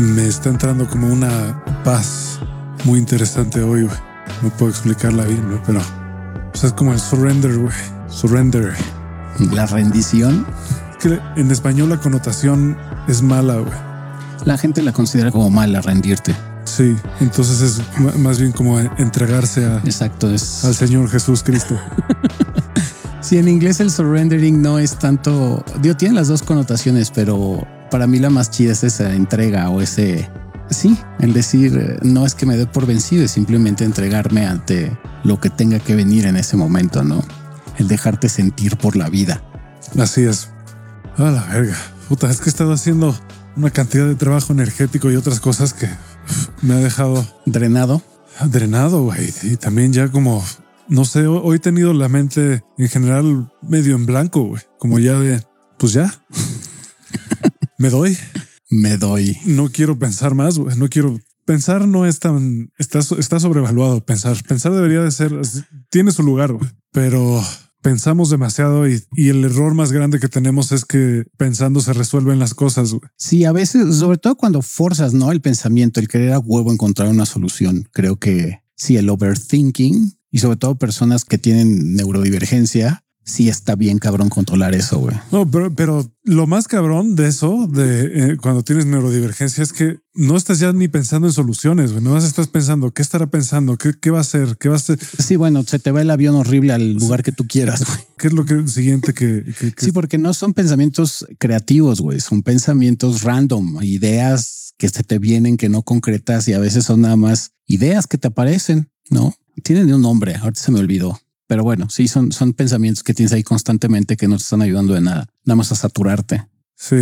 me está entrando como una paz muy interesante hoy, güey. No puedo explicarla bien, güey, pero o sea, es como el surrender, güey. Surrender. La rendición. Que en español la connotación es mala, güey. La gente la considera como mala rendirte. Sí, entonces es más bien como entregarse a, Exacto, es al Señor Jesús Cristo. Sí, en inglés el surrendering no es tanto, digo, tiene las dos connotaciones, pero para mí la más chida es esa entrega o ese, sí, el decir, eh, no es que me dé por vencido, es simplemente entregarme ante lo que tenga que venir en ese momento, ¿no? El dejarte sentir por la vida. Así es. A la verga. Puta, es que he estado haciendo una cantidad de trabajo energético y otras cosas que me ha dejado Drenado. drenado, güey. Y también ya como, no sé, ho- hoy he tenido la mente en general medio en blanco, güey. Como ya de, pues ya. Me doy. Me doy. No quiero pensar más. No quiero pensar no es tan está, está sobrevaluado pensar. Pensar debería de ser tiene su lugar, pero pensamos demasiado y, y el error más grande que tenemos es que pensando se resuelven las cosas. güey. Sí, a veces, sobre todo cuando forzas, ¿no? El pensamiento, el querer a huevo encontrar una solución. Creo que sí, el overthinking y sobre todo personas que tienen neurodivergencia, sí está bien cabrón controlar eso, güey. No, pero, pero lo más cabrón de eso, de eh, cuando tienes neurodivergencia, es que no estás ya ni pensando en soluciones, güey. No más estás pensando qué estará pensando, qué, qué va a hacer, qué va a hacer, Sí, bueno, se te va el avión horrible al lugar que tú quieras, güey. qué es lo que siguiente que, que- que- Sí, porque no son pensamientos creativos, güey. Son pensamientos random, ideas que se te vienen que no concretas y a veces son nada más ideas que te aparecen, ¿no? Tienen un nombre, ahorita se me olvidó. Pero bueno, sí, son, son pensamientos que tienes ahí constantemente que no te están ayudando de nada, nada más a saturarte. Sí.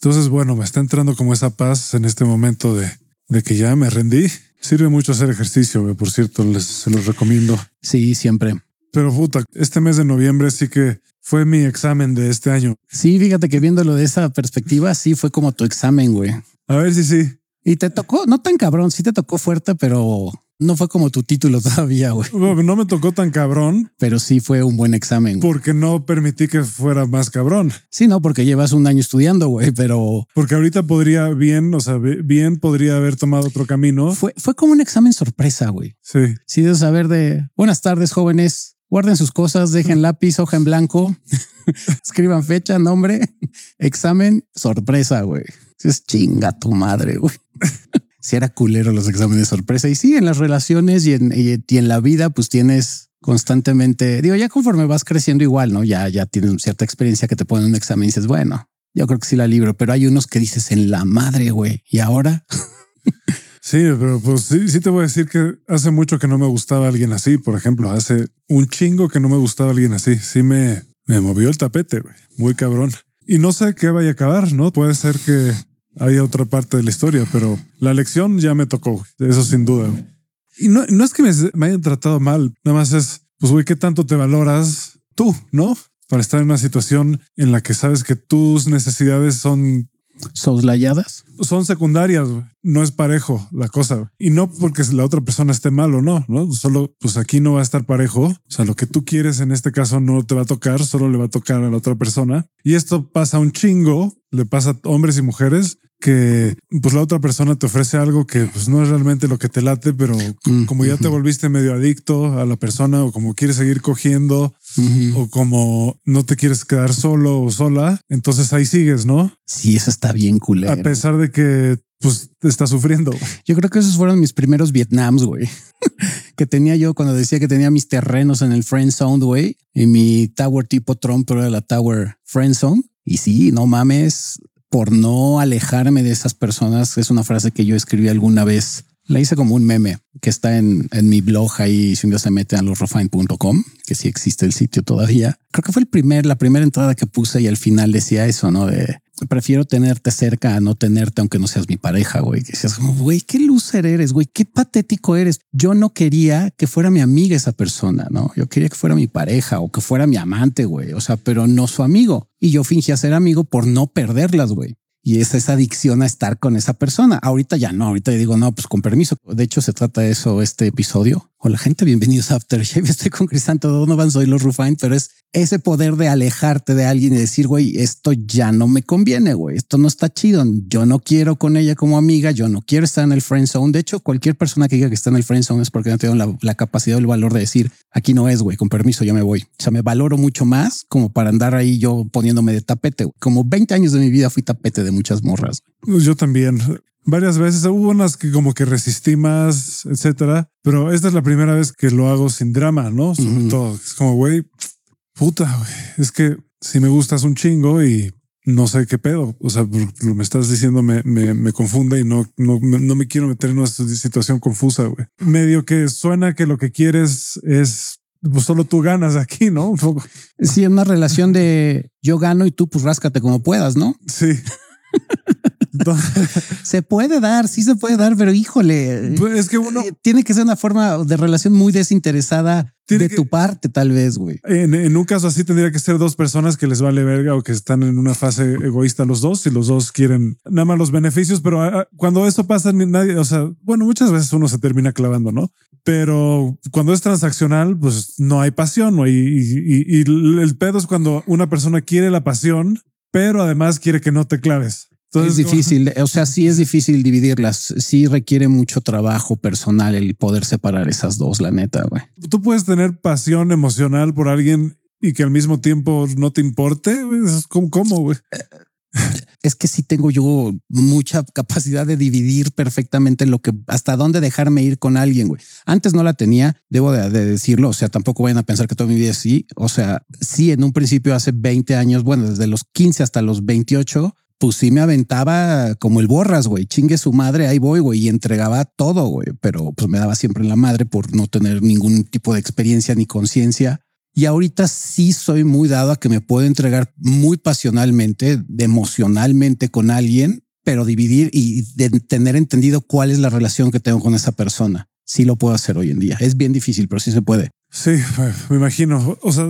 Entonces, bueno, me está entrando como esa paz en este momento de, de que ya me rendí. Sirve mucho hacer ejercicio, güey, por cierto, les se los recomiendo. Sí, siempre. Pero puta, este mes de noviembre sí que fue mi examen de este año. Sí, fíjate que viéndolo de esa perspectiva, sí fue como tu examen, güey. A ver si sí. Y te tocó, no tan cabrón, sí te tocó fuerte, pero no fue como tu título todavía, güey. No me tocó tan cabrón Pero sí fue un buen examen. porque no permití que fuera más cabrón. Sí, no, porque llevas un año estudiando, güey, pero Porque ahorita podría bien, o sea, bien podría haber tomado otro camino. fue, fue como un examen sorpresa, güey. Sí. Sí, de saber de buenas tardes, jóvenes. Guarden sus cosas, dejen lápiz, hoja en blanco, escriban fecha, nombre, examen, sorpresa, güey. Es chinga tu madre, güey. Si era culero los exámenes sorpresa. Y sí, en las relaciones y en, y, en la vida, pues tienes constantemente, digo, ya conforme vas creciendo igual, ¿no? Ya, ya tienes cierta experiencia que te ponen un examen y dices, bueno, yo creo que sí la libro, pero hay unos que dices en la madre, güey. Y ahora, Sí, pero pues sí, sí te voy a decir que hace mucho que no me gustaba alguien así. Por ejemplo, hace un chingo que no me gustaba alguien así. Sí me, me movió el tapete, güey. Muy cabrón. Y no sé qué vaya a acabar, ¿no? Puede ser que haya otra parte de la historia, pero la lección ya me tocó, eso sin duda. Y no, no es que me, me hayan tratado mal, nada más es, pues, güey, ¿qué tanto te valoras tú, no? Para estar en una situación en la que sabes que tus necesidades son soslayadas. son secundarias, no es parejo la cosa. Y no porque la otra persona esté mal o no, no, solo pues aquí no va a estar parejo. O sea, lo que tú quieres en este caso no te va a tocar, solo le va a tocar a la otra persona. Y esto pasa un chingo, le pasa a hombres y mujeres que pues la otra persona te ofrece algo que pues no es realmente lo que te late, pero Mm, como ya te volviste medio adicto a la persona o como quieres seguir cogiendo o como no te quieres quedar solo o sola, entonces ahí sigues, ¿no? Sí, eso está bien culero. A pesar de que pues te está sufriendo. Yo creo que esos fueron mis primeros Vietnams, güey. que tenía yo cuando decía que tenía mis terrenos en el Friend Zone, güey. Y mi Tower tipo Trump, pero era la Tower Friend Zone. Y sí, no mames, por no alejarme de esas personas, es una frase que yo escribí alguna vez. La hice como un meme que está en, en mi blog ahí. Si un día se mete a losrefine.com, que sí existe el sitio todavía. Creo que fue el primer, la primera entrada que puse y al final decía eso, no de prefiero tenerte cerca a no tenerte, aunque no seas mi pareja, güey. Que seas como, güey, qué loser eres, güey, qué patético eres. Yo no quería que fuera mi amiga esa persona, no? Yo quería que fuera mi pareja o que fuera mi amante, güey. O sea, pero no su amigo. Y yo fingía ser amigo por no perderlas, güey. Y es esa adicción a estar con esa persona. Ahorita ya no, ahorita digo, no, pues con permiso. De hecho, se trata de eso este episodio. Hola gente, bienvenidos a Aftershave. Estoy con Crisanto Donovan, soy los Rufine, pero es ese poder de alejarte de alguien y decir, güey, esto ya no me conviene, güey, esto no está chido, yo no quiero con ella como amiga, yo no quiero estar en el friend zone. De hecho, cualquier persona que diga que está en el friend zone es porque no tiene la, la capacidad o el valor de decir, aquí no es, güey, con permiso, yo me voy. O sea, me valoro mucho más como para andar ahí yo poniéndome de tapete. Como 20 años de mi vida fui tapete de muchas morras. Pues yo también. Varias veces hubo unas que como que resistí más, etcétera, pero esta es la primera vez que lo hago sin drama, ¿no? Sobre todo es como, güey, puta, güey, es que si me gustas un chingo y no sé qué pedo. O sea, lo que me estás diciendo me, me, me confunde y no, no, no, me quiero meter en una situación confusa, güey. Medio que suena que lo que quieres es pues solo tú ganas aquí, ¿no? Un poco. Sí, una relación de yo gano y tú pues ráscate como puedas, ¿no? Sí. se puede dar, sí se puede dar, pero híjole, pues es que uno eh, tiene que ser una forma de relación muy desinteresada de tu parte, tal vez, güey. En, un caso así tendría que ser dos personas que les vale verga o que están en una fase egoísta los dos y los dos quieren nada más los beneficios, pero ah, cuando eso pasa, nadie, o sea, bueno, muchas veces uno se termina clavando, ¿no? Pero cuando es transaccional, pues no hay pasión, ¿no? Y, y el pedo es cuando una persona quiere la pasión, pero además quiere que no te claves es difícil, o sea, sí es difícil dividirlas, sí requiere mucho trabajo personal el poder separar esas dos, la neta, güey. Tú puedes tener pasión emocional por alguien y que al mismo tiempo no te importe, ¿cómo, güey? Es que sí tengo yo mucha capacidad de dividir perfectamente lo que hasta dónde dejarme ir con alguien, güey. Antes no la tenía, debo de, decirlo, o sea, tampoco vayan a pensar que toda mi vida sí, o sea, sí en un principio hace 20 años, bueno, desde los 15 hasta los 28, pues sí me aventaba como el borras, güey, chingue su madre, ahí voy, güey, y entregaba todo, güey, pero pues me daba siempre la madre por no tener ningún tipo de experiencia ni conciencia. Y ahorita sí soy muy dado a que me puedo entregar muy pasionalmente, emocionalmente con alguien, pero dividir y tener entendido cuál es la relación que tengo con esa persona. Sí lo puedo hacer hoy en día. Es bien difícil, pero sí se puede. Sí, me imagino. O sea,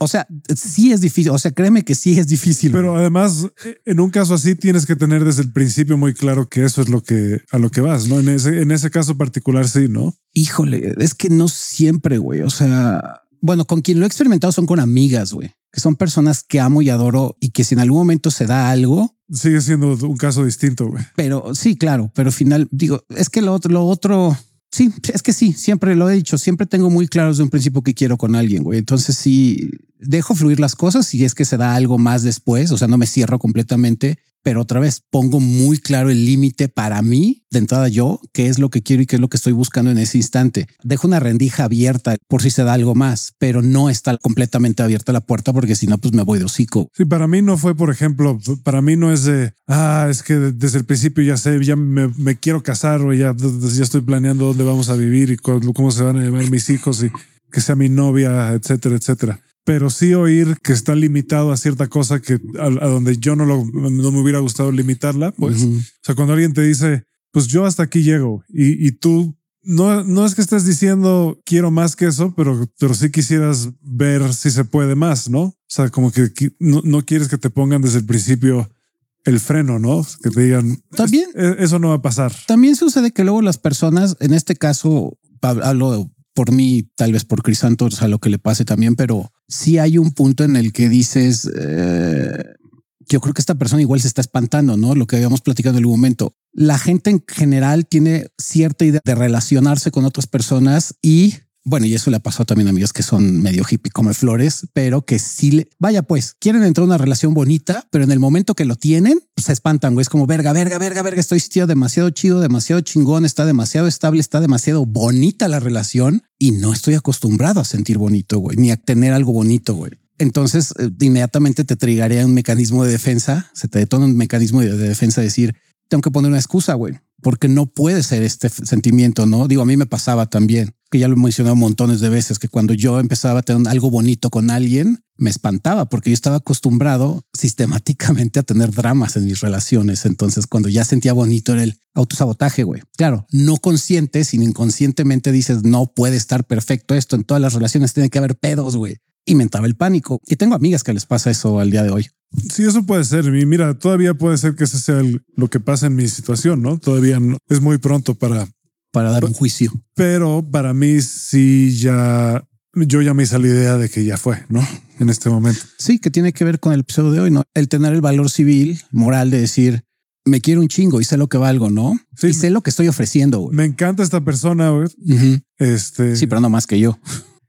o sea, sí es difícil. O sea, créeme que sí es difícil. Pero además, en un caso así tienes que tener desde el principio muy claro que eso es lo que a lo que vas, ¿no? En ese, en ese caso particular, sí, ¿no? Híjole, es que no siempre, güey. O sea, bueno, con quien lo he experimentado son con amigas, güey, que son personas que amo y adoro y que si en algún momento se da algo, sigue siendo un caso distinto, güey. Pero sí, claro, pero al final digo, es que lo otro, lo otro Sí, es que sí, siempre lo he dicho, siempre tengo muy claro desde un principio que quiero con alguien, güey. Entonces sí, dejo fluir las cosas y es que se da algo más después, o sea, no me cierro completamente, pero otra vez pongo muy claro el límite para mí, de entrada yo, qué es lo que quiero y qué es lo que estoy buscando en ese instante. Dejo una rendija abierta por si se da algo más, pero no está completamente abierta la puerta porque si no, pues me voy de hocico. Sí, para mí no fue, por ejemplo, para mí no es de, ah, es que desde el principio ya sé, ya me, quiero casar o ya, ya estoy planeando dónde vamos a vivir y cómo se van a llevar mis hijos y que sea mi novia, etcétera, etcétera pero sí oír que está limitado a cierta cosa que a, donde yo no, lo, no me hubiera gustado limitarla, pues, o sea, cuando alguien te dice, pues yo hasta aquí llego y, y tú no, no es que estés diciendo quiero más que eso, pero, pero sí quisieras ver si se puede más, ¿no? O sea, como que no, no quieres que te pongan desde el principio el freno, ¿no? Que te digan, también e, eso no va a pasar. También sucede que luego las personas, en este caso, hablo por mí, tal vez por Crisantos, a lo que le pase también, pero sí hay un punto en el que dices, eh, yo creo que esta persona igual se está espantando, ¿no? Lo que habíamos platicado en el momento. La gente en general tiene cierta idea de relacionarse con otras personas y bueno, y eso le ha pasado también a amigos que son medio hippie come flores, pero que sí le vaya, pues quieren entrar en una relación bonita, pero en el momento que lo tienen, pues, se espantan. Güey. Es como verga, verga, verga, verga. Estoy demasiado chido, demasiado chingón, está demasiado estable, está demasiado bonita la relación y no estoy acostumbrado a sentir bonito, güey, ni a tener algo bonito, güey. Entonces, eh, inmediatamente te trigaría un mecanismo de defensa, se te detona un mecanismo de, de defensa, decir, tengo que poner una excusa, güey, porque no puede ser este sentimiento, ¿no? Digo, a mí me pasaba también, que ya lo he mencionado montones de veces, que cuando yo empezaba a tener algo bonito con alguien, me espantaba porque yo estaba acostumbrado sistemáticamente a tener dramas en mis relaciones. Entonces, cuando ya sentía bonito era el autosabotaje, güey. Claro, no consciente, sino inconscientemente dices, no puede estar perfecto esto. En todas las relaciones tiene que haber pedos, güey. Y me entraba el pánico. Y tengo amigas que les pasa eso al día de hoy. Sí, eso puede ser. Y mira, todavía puede ser que ese sea lo que pasa en mi situación, ¿no? Todavía no, es muy pronto para... Para dar un juicio. Pero para mí sí ya yo ya me hice la idea de que ya fue, ¿no? En este momento. Sí, que tiene que ver con el episodio de hoy, ¿no? El tener el valor civil, moral de decir, me quiero un chingo y sé lo que valgo, ¿no? Sí. Y sé lo que estoy ofreciendo. güey. Me encanta esta persona, güey. Este, Sí, pero no más que yo.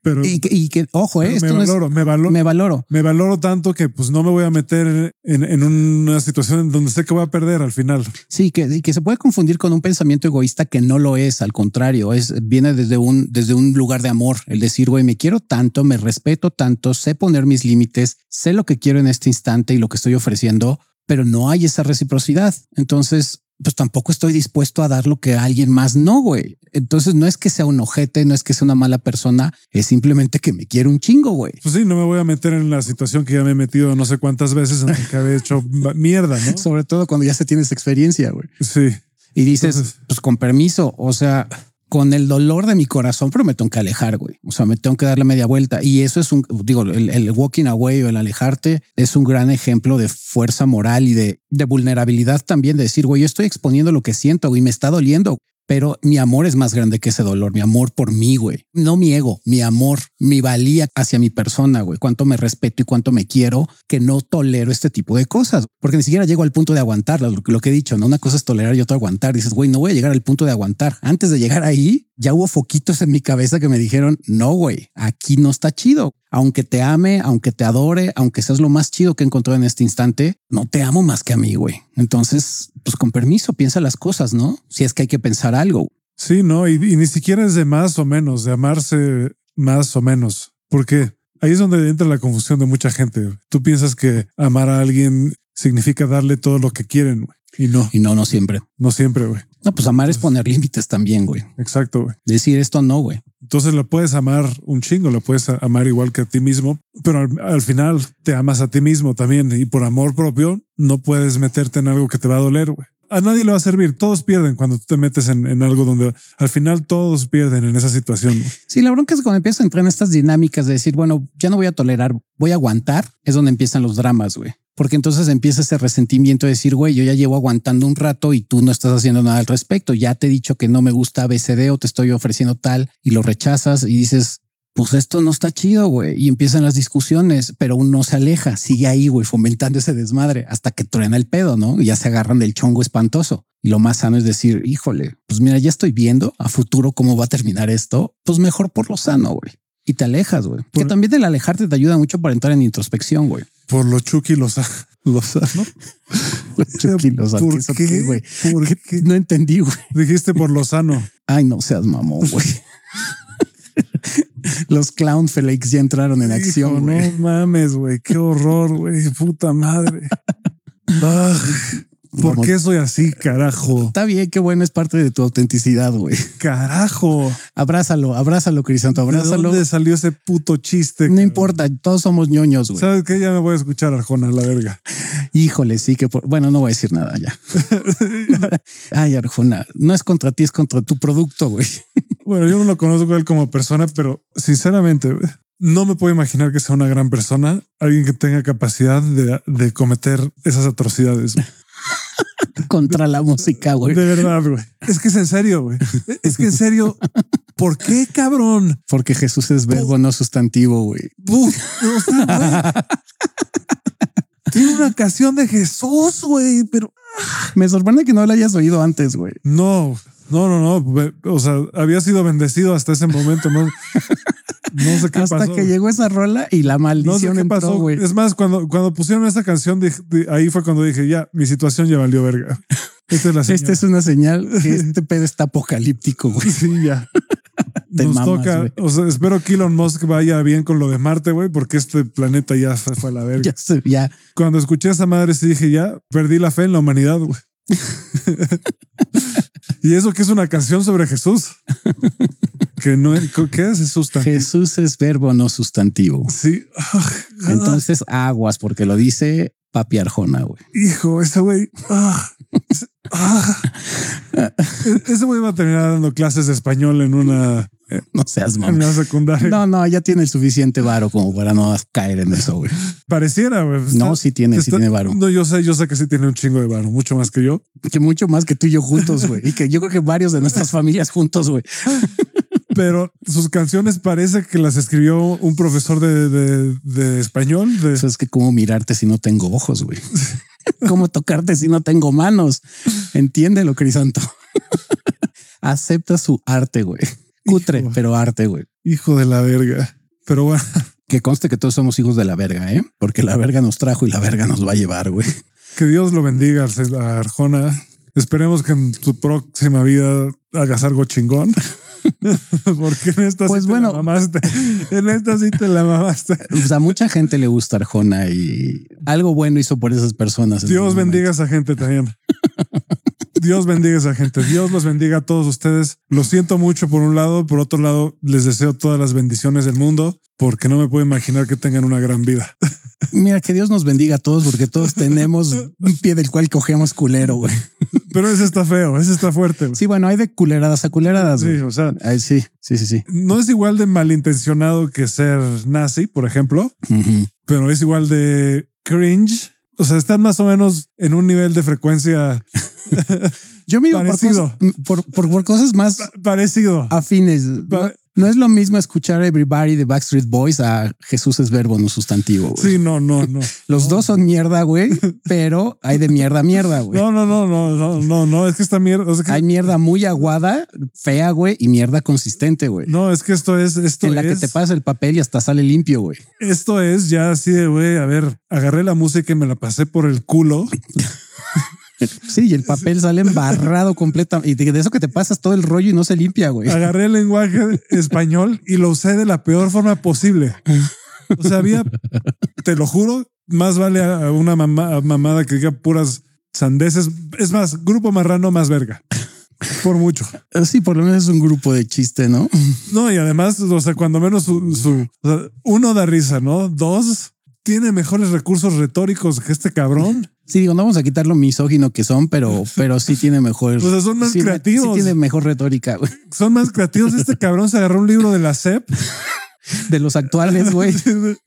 Pero Y que, y que, ojo, eh, me no es- valoro, me valoro, me valoro. me valoro tanto que pues no me voy a meter en, en una situación en donde sé que voy a perder al final. Sí, que, que se puede confundir con un pensamiento egoísta que no lo es. Al contrario, es viene desde un, desde un lugar de amor. El decir, güey, me quiero tanto, me respeto tanto, sé poner mis límites, sé lo que quiero en este instante y lo que estoy ofreciendo, pero no hay esa reciprocidad. Entonces, pues tampoco estoy dispuesto a dar lo que alguien más no, güey. Entonces no es que sea un ojete, no es que sea una mala persona, es simplemente que me quiero un chingo, güey. Pues sí, no me voy a meter en la situación que ya me he metido no sé cuántas veces en la que había hecho mierda, ¿no? Sobre todo cuando ya se tienes experiencia, güey. Sí. Y dices, Entonces- pues con permiso, o sea, con el dolor de mi corazón, pero me tengo que alejar, güey. O sea, me tengo que dar la media vuelta. Y eso es un, digo, el, el walking away o el alejarte es un gran ejemplo de fuerza moral y de, de vulnerabilidad también, de decir, güey, yo estoy exponiendo lo que siento y me está doliendo. Pero mi amor es más grande que ese dolor, mi amor por mí, güey. No mi ego, mi amor, mi valía hacia mi persona, güey. Cuánto me respeto y cuánto me quiero, que no tolero este tipo de cosas. Porque ni siquiera llego al punto de aguantarlas, lo, lo que he dicho, ¿no? Una cosa es tolerar y otra aguantar. Dices, güey, no voy a llegar al punto de aguantar. Antes de llegar ahí, ya hubo foquitos en mi cabeza que me dijeron, no, güey, aquí no está chido. Aunque te ame, aunque te adore, aunque seas lo más chido que he encontrado en este instante, no te amo más que a mí, güey. Entonces, pues con permiso, piensa las cosas, ¿no? Si es que hay que pensar algo. Sí, no, y, y ni siquiera es de más o menos, de amarse más o menos, porque ahí es donde entra la confusión de mucha gente. Tú piensas que amar a alguien significa darle todo lo que quieren güey. y no, Y no, no siempre. no siempre, güey. No, pues amar es poner límites también, güey. Exacto, güey. Decir esto no, güey. Entonces lo puedes amar un chingo, lo puedes amar igual que a ti mismo, pero al, al final te amas a ti mismo también y por amor propio no puedes meterte en algo que te va a doler, güey. A nadie le va a servir. Todos pierden cuando tú te metes en, en algo donde al final todos pierden en esa situación. Sí, la bronca es que cuando empiezas a entrar en estas dinámicas de decir, bueno, ya no voy a tolerar, voy a aguantar, es donde empiezan los dramas, güey. Porque entonces empieza ese resentimiento de decir, güey, yo ya llevo aguantando un rato y tú no estás haciendo nada al respecto. Ya te he dicho que no me gusta ABCD o te estoy ofreciendo tal y lo rechazas y dices, pues esto no está chido, güey. Y empiezan las discusiones, pero uno se aleja, sigue ahí, güey, fomentando ese desmadre hasta que truena el pedo, ¿no? Y ya se agarran del chongo espantoso. Y lo más sano es decir, híjole, pues mira, ya estoy viendo a futuro cómo va a terminar esto. Pues mejor por lo sano, güey. Y te alejas, güey. Que Por- también el alejarte te ayuda mucho para entrar en introspección, güey. Por lo Chucky los, los ¿no? Chucky Lozano, ¿Por ¿eso qué? qué, güey? ¿Por qué? No entendí, güey. Dijiste por lo sano. Ay, no seas mamón, güey. Los clown flakes ya entraron en acción, Hijo, güey. no mames, güey. Qué horror, güey. Puta madre. Ah, ¿Por qué soy así, carajo? Está bien, qué bueno, es parte de tu autenticidad, güey. Carajo. Abrázalo, abrázalo, Crisanto, ¿De abrázalo. dónde salió ese puto chiste? No cabrón? importa, todos somos ñoños, güey. ¿Sabes qué? Ya me voy a escuchar Arjona la verga. Híjole, sí que por... bueno, no voy a decir nada ya. Ay, Arjona, no es contra ti, es contra tu producto, güey. Bueno, yo no lo conozco a él como persona, pero sinceramente no me puedo imaginar que sea una gran persona, alguien que tenga capacidad de, de cometer esas atrocidades. Contra la música, güey. De verdad, güey. Es que es en serio, güey. Es que en serio, ¿por qué, cabrón? Porque Jesús es verbo, no sustantivo, güey. Uf, o sea, güey. Tiene una canción de Jesús, güey, pero Me sorprende que no la hayas oído antes, güey. no, no, no, no. O sea, había sido bendecido hasta ese momento. No, no sé qué Hasta pasó. que llegó esa rola y la No sé maldición qué entró, pasó. güey. Es más, cuando, cuando pusieron esa canción, ahí fue cuando dije, ya, mi situación ya valió verga. Esta es la señal. Esta es una señal que este pedo está apocalíptico, güey. Sí, ya. Te Nos mamas, toca, o sea, espero que Elon Musk vaya bien con lo de Marte, güey, porque este planeta ya se fue a la verga. Ya. Cuando escuché a esa madre, sí dije, ya, perdí la fe en la humanidad, güey. y eso que es una canción sobre Jesús. Que no es, ¿qué es sustantivo? Jesús es verbo, no sustantivo. Sí. Ah, Entonces aguas, porque lo dice Papi Arjona, güey. Hijo, ese güey. ah, ese- ah. Ese güey va a terminar dando clases de español en una, No seas en una secundaria. No, no, ya tiene el suficiente varo como para no caer en eso, güey. Pareciera, güey. No, Está- sí tiene, sí está- tiene varo. No, yo sé, yo sé que sí tiene un chingo de varo, mucho más que yo. Que mucho más que tú y yo juntos, güey. Y que yo creo que varios de nuestras familias juntos, güey. pero sus canciones parece que las escribió un profesor de, de, de español. De... Eso es que cómo mirarte si no tengo ojos, güey. cómo tocarte si no tengo manos. Entiéndelo, Crisanto. Acepta su arte, güey. Cutre, Hijo. pero arte, güey. Hijo de la verga. Pero bueno, Que conste que todos somos hijos de la verga, ¿eh? Porque la verga nos trajo y la verga nos va a llevar, güey. que Dios lo bendiga a Arjona. Esperemos que en tu próxima vida hagas algo chingón. Porque en esta Pues sí te bueno. la mamaste. En esta sí te la mamaste. Pues a mucha gente le gusta Arjona y algo bueno hizo por esas personas. Dios bendiga a esa gente también. Dios bendiga a esa gente. Dios los bendiga a todos ustedes. Lo siento mucho por un lado. Por otro lado, les deseo todas las bendiciones del mundo porque no me puedo imaginar que tengan una gran vida. Mira, que Dios nos bendiga a todos porque todos tenemos un pie del cual cogemos culero, güey. Pero ese está feo, ese está fuerte. güey. Sí, bueno, hay de culeradas a culeradas. Sí, güey. o sea, Ay, sí, sí, sí, sí. no es igual de malintencionado que ser nazi, por ejemplo, pero es igual de cringe. O sea, están más o menos en un nivel de frecuencia Yo me por por, por- cosas más parecido. afines. Pa- no es lo mismo escuchar Everybody de Backstreet Boys a Jesús es verbo, no sustantivo. güey. Sí, no, no, no. Los dos son mierda, güey, pero hay de mierda a mierda, güey. No, no, no, no, no, no, no, es que esta mierda, sea, que- Hay mierda muy aguada, fea, güey, y mierda consistente, güey. no, es que esto es, esto en la que es, te pasa el papel y hasta sale limpio, güey. esto es ya así de, güey, a ver, agarré la música y me la pasé por el culo. Sí, y el papel sale embarrado completamente. Y de eso que te pasas todo el rollo y no se limpia, güey. agarré el lenguaje español y lo usé de la peor forma posible. O sea, había, te lo juro, más vale a una mamá, mamada que diga puras sandeces. Es más, grupo marrano más verga. Por mucho. Sí, por lo menos es un grupo de chiste, ¿no? No, y además, o sea, cuando menos su, su- o sea, uno da risa, ¿no? Dos, tiene mejores recursos retóricos que este cabrón. Sí, digo, no vamos a quitar lo misógino que son, pero, pero sí tiene mejor. O sea, son más sí, creativos. Sí tiene mejor retórica, güey. Son más creativos. Este cabrón se agarró un libro de la SEP De los actuales, güey.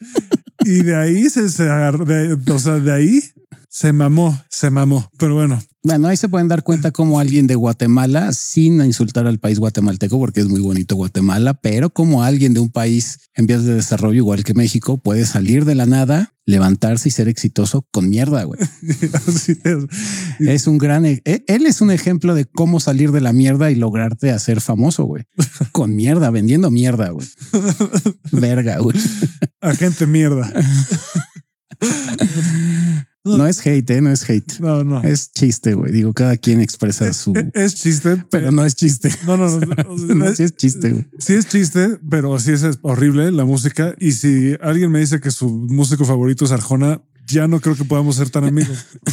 y de ahí se, se agarró, de- o sea, de ahí se mamó, se mamó. Pero bueno, Bueno, ahí se pueden dar cuenta como alguien de Guatemala, sin insultar al país guatemalteco, porque es muy bonito Guatemala, pero como alguien de un país en vías de desarrollo igual que México, puede salir de la nada, levantarse y ser exitoso con mierda, güey. así es. Es un gran, e- e- él es un ejemplo de cómo salir de la mierda y lograrte hacer famoso, güey. Con mierda, vendiendo mierda, güey. Verga, güey. Agente mierda. No es hate, ¿eh? no es hate. No, no. Es chiste, güey. Digo, cada quien expresa su... Es chiste, Pero no es chiste. no, no, no. No, sí es chiste, güey. Sí es chiste, pero sí es horrible la música. Y si alguien me dice que su músico favorito es Arjona, ya no creo que podamos ser tan amigos.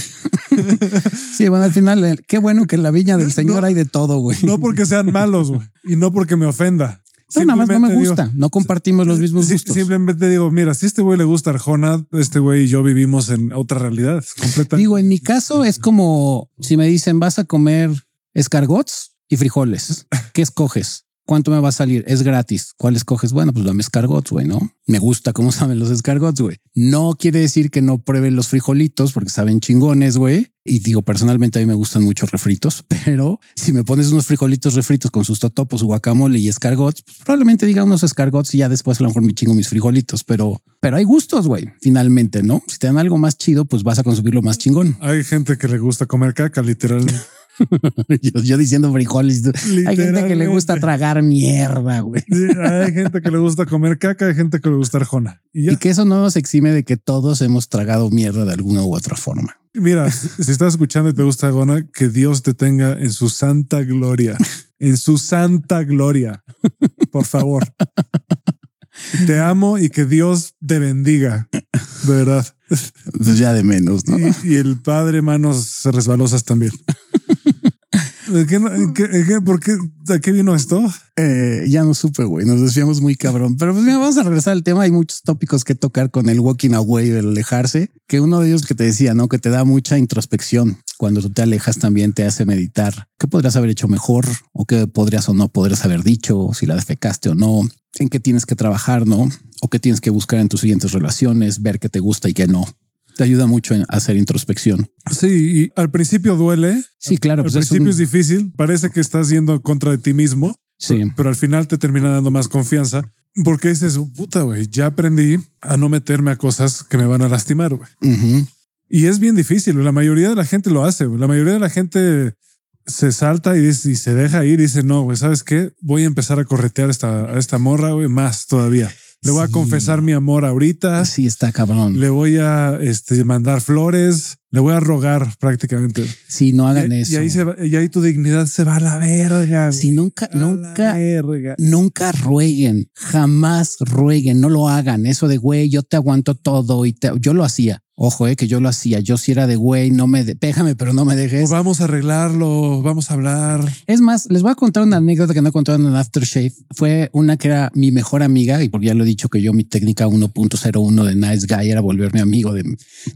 Sí, bueno, al final, eh, qué bueno que en la viña del Señor No. hay de todo, güey. No porque sean malos güey, y no porque me ofenda. No, nada más no me digo- gusta. no compartimos los mismos gustos. Simplemente digo, mira, si este güey le gusta Arjona, este güey y yo vivimos en otra realidad completa. Digo, en mi caso es como si me dicen vas a comer escargots y frijoles. ¿Qué escoges? ¿Cuánto me va a salir? Es gratis. ¿Cuál escoges? Bueno, pues dame escargots, güey, ¿no? Me gusta cómo saben los escargots, güey. No quiere decir que no prueben los frijolitos porque saben chingones, güey. Y digo, personalmente a mí me gustan mucho refritos, pero si me pones unos frijolitos refritos con sus totopos, guacamole y escargots, pues probablemente diga unos escargots y ya después a lo mejor me chingo mis frijolitos, pero, pero hay gustos, güey, finalmente, ¿no? Si te dan algo más chido, pues vas a consumir lo más chingón. Hay gente que le gusta comer caca, literal. yo, yo diciendo frijoles. Hay gente que le gusta tragar mierda, güey. Sí, hay gente que le gusta comer caca, hay gente que le gusta Arjona. Y ya. Y que eso no nos exime de que todos hemos tragado mierda de alguna u otra forma. Mira, si estás escuchando y te gusta Arjona, que Dios te tenga en su santa gloria, en su santa gloria, por favor. Te amo y que Dios te bendiga, de verdad. Pues ya de menos, ¿no? Y, y el padre manos resbalosas también. ¿De qué, qué- ¿Por qué? ¿A qué vino esto? Eh, ya no supe, güey. Nos desviamos muy cabrón. Pero pues mira, vamos a regresar al tema. Hay muchos tópicos que tocar con el walking away, el alejarse. Que uno de ellos que te decía, ¿no? Que te da mucha introspección. Cuando tú te alejas también te hace meditar. ¿Qué podrías haber hecho mejor? ¿O qué podrías o no podrías haber dicho? Si la defecaste o no. ¿En qué tienes que trabajar, no? ¿O qué tienes que buscar en tus siguientes relaciones? Ver qué te gusta y qué no. Te ayuda mucho en hacer introspección. Sí, y al principio duele. Sí, claro. Al Pues es principio un- es difícil. Parece que estás yendo contra de ti mismo, Sí. Pero al final te termina dando más confianza porque dices, puta, güey, ya aprendí a no meterme a cosas que me van a lastimar, güey. Ujú. Y es bien difícil. La mayoría de la gente lo hace. La mayoría de la gente se salta y, dice- y se deja ir y dice, no, güey, ¿sabes qué? Voy a empezar a corretear esta, a esta morra, güey, más todavía. Le voy a confesar mi amor ahorita. Sí, está cabrón. Le voy a este, mandar flores. Le voy a rogar prácticamente. Sí, no hagan y, eso. y ahí se va- y ahí tu dignidad se va a la verga. güey. Sí, nunca, nunca, verga. nunca rueguen, jamás rueguen, no lo hagan. Eso de güey, yo te aguanto todo y te, yo lo hacía. Ojo, eh, que yo lo hacía. Yo sí era de güey, no me de, déjame, pero no me dejes. Vamos a arreglarlo. Vamos a hablar. Es más, les voy a contar una anécdota que no he contado en Aftershave. Fue una que era mi mejor amiga, y porque ya lo he dicho que yo mi técnica 1.01 de Nice Guy era volverme amigo de,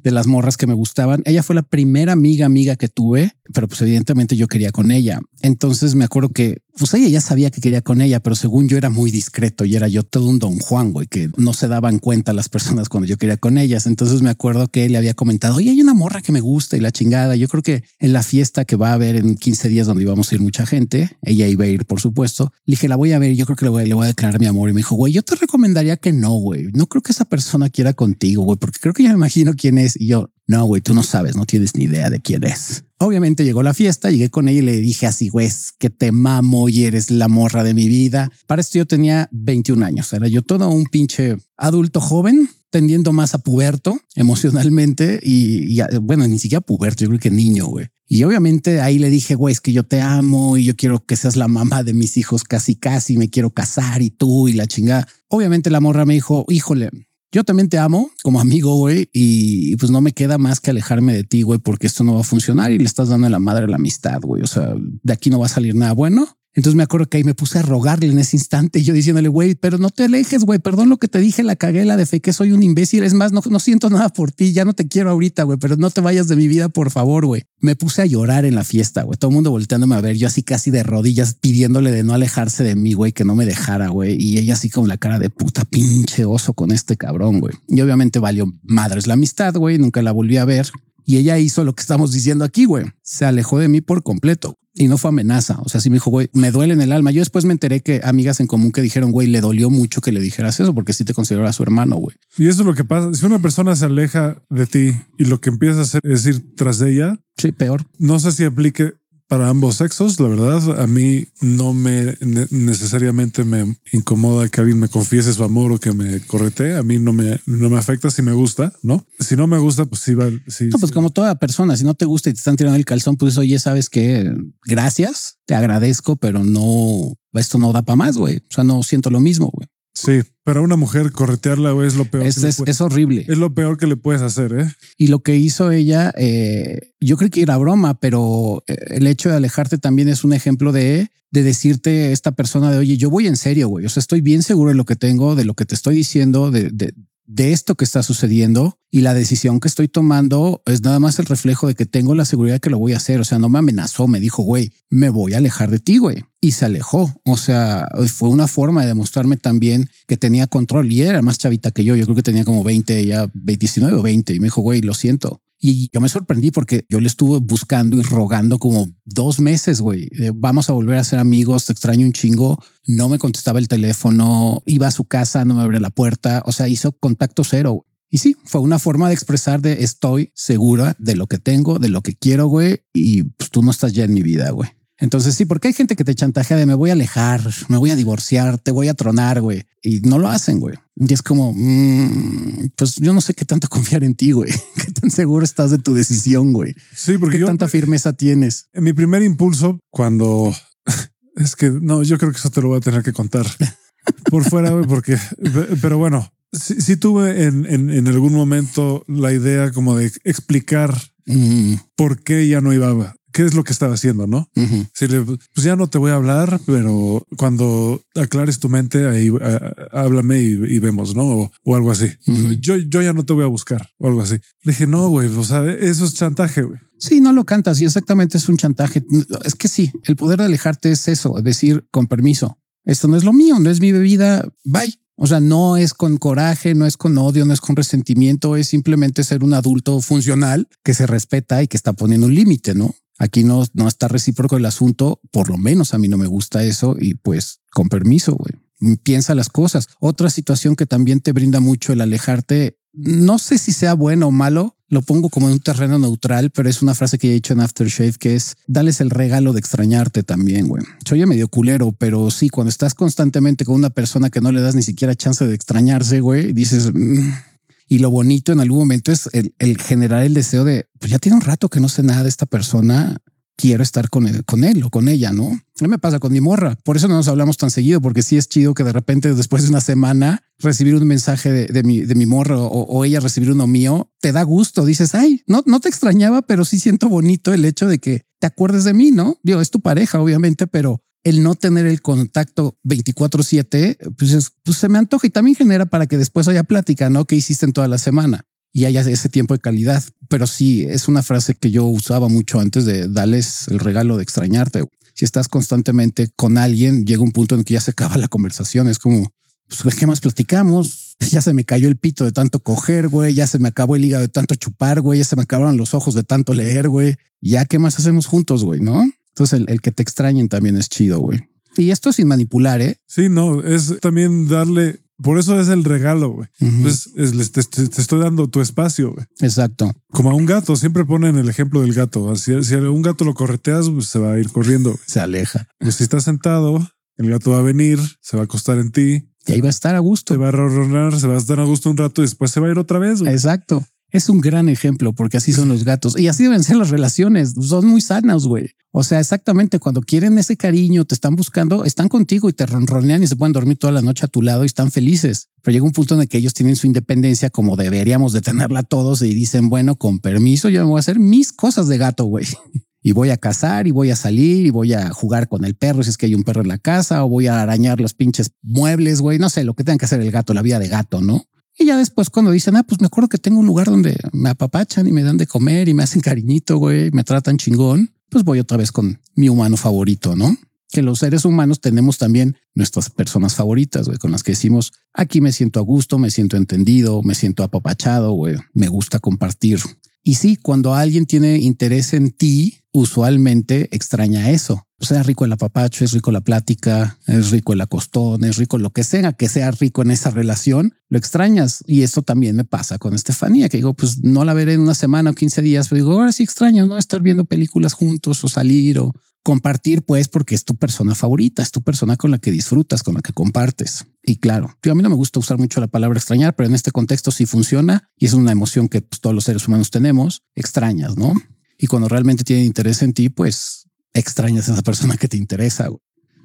de las morras que me gustaban. Ella fue la primera amiga amiga que tuve, pero pues evidentemente yo quería con ella. Entonces me acuerdo que pues ella ya sabía que quería con ella, pero según yo era muy discreto y era yo todo un don Juan, güey, que no se daban cuenta las personas cuando yo quería con ellas. Entonces me acuerdo que él le había comentado, oye, hay una morra que me gusta y la chingada. Yo creo que en la fiesta que va a haber en 15 días donde íbamos a ir mucha gente, ella iba a ir, por supuesto. Le dije, la voy a ver yo creo que le voy, le voy a declarar mi amor. Y me dijo, güey, yo te recomendaría que no, güey. No creo que esa persona quiera contigo, güey, porque creo que ya me imagino quién es. Y yo, no, güey, tú no sabes, no tienes ni idea de quién es. Obviamente llegó la fiesta, llegué con ella y le dije así, güey, que te mamo y eres la morra de mi vida. Para esto yo tenía 21 años, era yo todo un pinche adulto joven, tendiendo más a puberto emocionalmente y, bueno, ni siquiera puberto, yo creo que niño, güey. Y obviamente ahí le dije, güey, es que yo te amo y yo quiero que seas la mamá de mis hijos casi, casi, me quiero casar y tú y la chingada. Obviamente la morra me dijo, híjole, yo también te amo como amigo, güey, y pues no me queda más que alejarme de ti, güey, porque esto no va a funcionar y le estás dando la madre la amistad, güey. O sea, de aquí no va a salir nada bueno. Entonces me acuerdo que ahí me puse a rogarle en ese instante y yo diciéndole, güey, pero no te alejes, güey, perdón lo que te dije, la cagué, la de fe, que soy un imbécil. Es más, no, no siento nada por ti, ya no te quiero ahorita, güey, pero no te vayas de mi vida, por favor, güey. Me puse a llorar en la fiesta, güey, todo el mundo volteándome a ver, yo así casi de rodillas pidiéndole de no alejarse de mí, güey, que no me dejara, güey. Y ella así con la cara de puta pinche oso con este cabrón, güey. Y obviamente valió madres la amistad, güey, nunca la volví a ver. Y ella hizo lo que estamos diciendo aquí, güey. Se alejó de mí por completo. Y no fue amenaza. O sea, sí me dijo, güey, me duele en el alma. Yo después me enteré que amigas en común que dijeron, güey, le dolió mucho que le dijeras eso porque sí te consideraba su hermano, güey. Y eso es lo que pasa. Si una persona se aleja de ti y lo que empieza a hacer es ir tras de ella, Sí, peor. no sé si aplique para ambos sexos. La verdad, a mí no me ne- necesariamente me incomoda que alguien me confiese su amor o que me corretee. A mí no me, no me afecta si me gusta, no? Si no me gusta, pues sí va. Sí, No, pues sí. como toda persona, si no te gusta y te están tirando el calzón, pues oye, sabes que gracias, te agradezco, pero no, esto no da para más, güey. O sea, no siento lo mismo, güey. Sí, pero a una mujer corretearla es lo peor. Es, que le es, puede- es horrible. es lo peor que le puedes hacer, ¿eh? Y lo que hizo ella, eh, yo creo que era broma, pero eh, el hecho de alejarte también es un ejemplo de, de decirte a esta persona de, oye, yo voy en serio, güey. O sea, estoy bien seguro de lo que tengo, de lo que te estoy diciendo, de, de, de esto que está sucediendo y la decisión que estoy tomando es nada más el reflejo de que tengo la seguridad que lo voy a hacer. O sea, no me amenazó, me dijo, güey, me voy a alejar de ti, güey. Y se alejó. O sea, fue una forma de demostrarme también que tenía control y era más chavita que yo. Yo creo que tenía como 20, ya 19 o 20. Y me dijo, güey, lo siento. Y yo me sorprendí porque yo le estuve buscando y rogando como dos meses, güey. Eh, vamos a volver a ser amigos, te extraño un chingo. No me contestaba el teléfono, iba a su casa, no me abría la puerta. O sea, hizo contacto cero. Y sí, fue una forma de expresar de estoy segura de lo que tengo, de lo que quiero, güey. Y pues, tú no estás ya en mi vida, güey. Entonces sí, porque hay gente que te chantajea de me voy a alejar, me voy a divorciar, te voy a tronar, güey. Y no lo hacen, güey. Y es como, mm, pues yo no sé qué tanto confiar en ti, güey. Qué tan seguro estás de tu decisión, güey. Sí, porque Qué yo tanta firmeza tienes. en mi primer impulso cuando es que no, yo creo que eso te lo voy a tener que contar por fuera, güey, porque pero bueno, sí, sí tuve en, en, en algún momento la idea como de explicar Mm, por qué ya no iba, qué es lo que estaba haciendo, ¿no? Si le, pues ya no te voy a hablar, pero cuando aclares tu mente, ahí ah, háblame y, y vemos, ¿no? O, o algo así. Ujú. Yo, yo ya no te voy a buscar o algo así. Le dije, no, güey, o sea, eso es chantaje, güey. Sí, no lo cantas y exactamente es un chantaje. Es que sí, el poder de alejarte es eso, es decir, con permiso. Esto no es lo mío, no es mi bebida. Bye. O sea, no es con coraje, no es con odio, no es con resentimiento, es simplemente ser un adulto funcional que se respeta y que está poniendo un límite, ¿no? Aquí no, no está recíproco el asunto, por lo menos a mí no me gusta eso y pues con permiso, güey. Piensa las cosas. Otra situación que también te brinda mucho el alejarte, no sé si sea bueno o malo, lo pongo como en un terreno neutral, pero es una frase que he dicho en Aftershave que es dales el regalo de extrañarte también, güey. Soy medio culero, pero sí, cuando estás constantemente con una persona que no le das ni siquiera chance de extrañarse, güey, dices... Mm". Y lo bonito en algún momento es el, generar el deseo de, pues ya tiene un rato que no sé nada de esta persona, quiero estar con él, con él o con ella, ¿no? A mí me pasa con mi morra. Por eso no nos hablamos tan seguido, porque sí es chido que de repente después de una semana recibir un mensaje de, mi, de mi morra o, ella recibir uno mío, te da gusto. Dices, ay, no, no te extrañaba, pero sí siento bonito el hecho de que te acuerdes de mí, ¿no? Digo, es tu pareja, obviamente, pero el no tener el contacto 24 7, pues, pues se me antoja y también genera para que después haya plática, ¿no? ¿Qué hiciste en toda la semana? y haya ese tiempo de calidad. Pero sí, es una frase que yo usaba mucho antes de darles el regalo de extrañarte. Si estás constantemente con alguien, llega un punto en que ya se acaba la conversación. Es como, pues, ¿qué más platicamos? Ya se me cayó el pito de tanto coger, güey. Ya se me acabó el hígado de tanto chupar, güey. Ya se me acabaron los ojos de tanto leer, güey. Ya, ¿qué más hacemos juntos, güey? ¿No? Entonces, el, el que te extrañen también es chido, güey. Y esto sin manipular, ¿eh? Sí, no, es también darle por eso es el regalo, güey. Pues te, estoy dando tu espacio, güey. Exacto. Como a un gato, siempre ponen el ejemplo del gato. Si, si a un gato lo correteas, pues se va a ir corriendo. Se aleja. Pues si estás sentado, el gato va a venir, se va a acostar en ti. Y ahí va a estar a gusto. Se va a ronronar, se va a estar a gusto un rato y después se va a ir otra vez. Güey. Exacto. Es un gran ejemplo porque así son los gatos y así deben ser las relaciones. Son muy sanas, güey. O sea, exactamente cuando quieren ese cariño, te están buscando, están contigo y te ronronean y se pueden dormir toda la noche a tu lado y están felices. Pero llega un punto en el que ellos tienen su independencia como deberíamos de tenerla todos y dicen, bueno, con permiso, yo me voy a hacer mis cosas de gato, güey. Y voy a cazar y voy a salir y voy a jugar con el perro si es que hay un perro en la casa o voy a arañar los pinches muebles, güey. No sé lo que tenga que hacer el gato, la vida de gato, ¿no? Y ya después cuando dicen, ah, pues me acuerdo que tengo un lugar donde me apapachan y me dan de comer y me hacen cariñito, güey, me tratan chingón, pues voy otra vez con mi humano favorito, ¿no? Que los seres humanos tenemos también nuestras personas favoritas, güey, con las que decimos, aquí me siento a gusto, me siento entendido, me siento apapachado, güey, me gusta compartir. Y sí, cuando alguien tiene interés en ti, usualmente extraña eso. O sea, rico el apapacho, es rico la plática, es rico el acostón, es rico lo que sea, que sea rico en esa relación, lo extrañas. Y esto también me pasa con Estefanía, que digo, pues no la veré en una semana o 15 días, pero digo, ahora sí extraño, ¿no? Estar viendo películas juntos o salir o compartir, pues, porque es tu persona favorita, es tu persona con la que disfrutas, con la que compartes. Y claro, a mí no me gusta usar mucho la palabra extrañar, pero en este contexto sí funciona y es una emoción que pues, todos los seres humanos tenemos, extrañas, ¿no? Y cuando realmente tienen interés en ti, pues extrañas a esa persona que te interesa.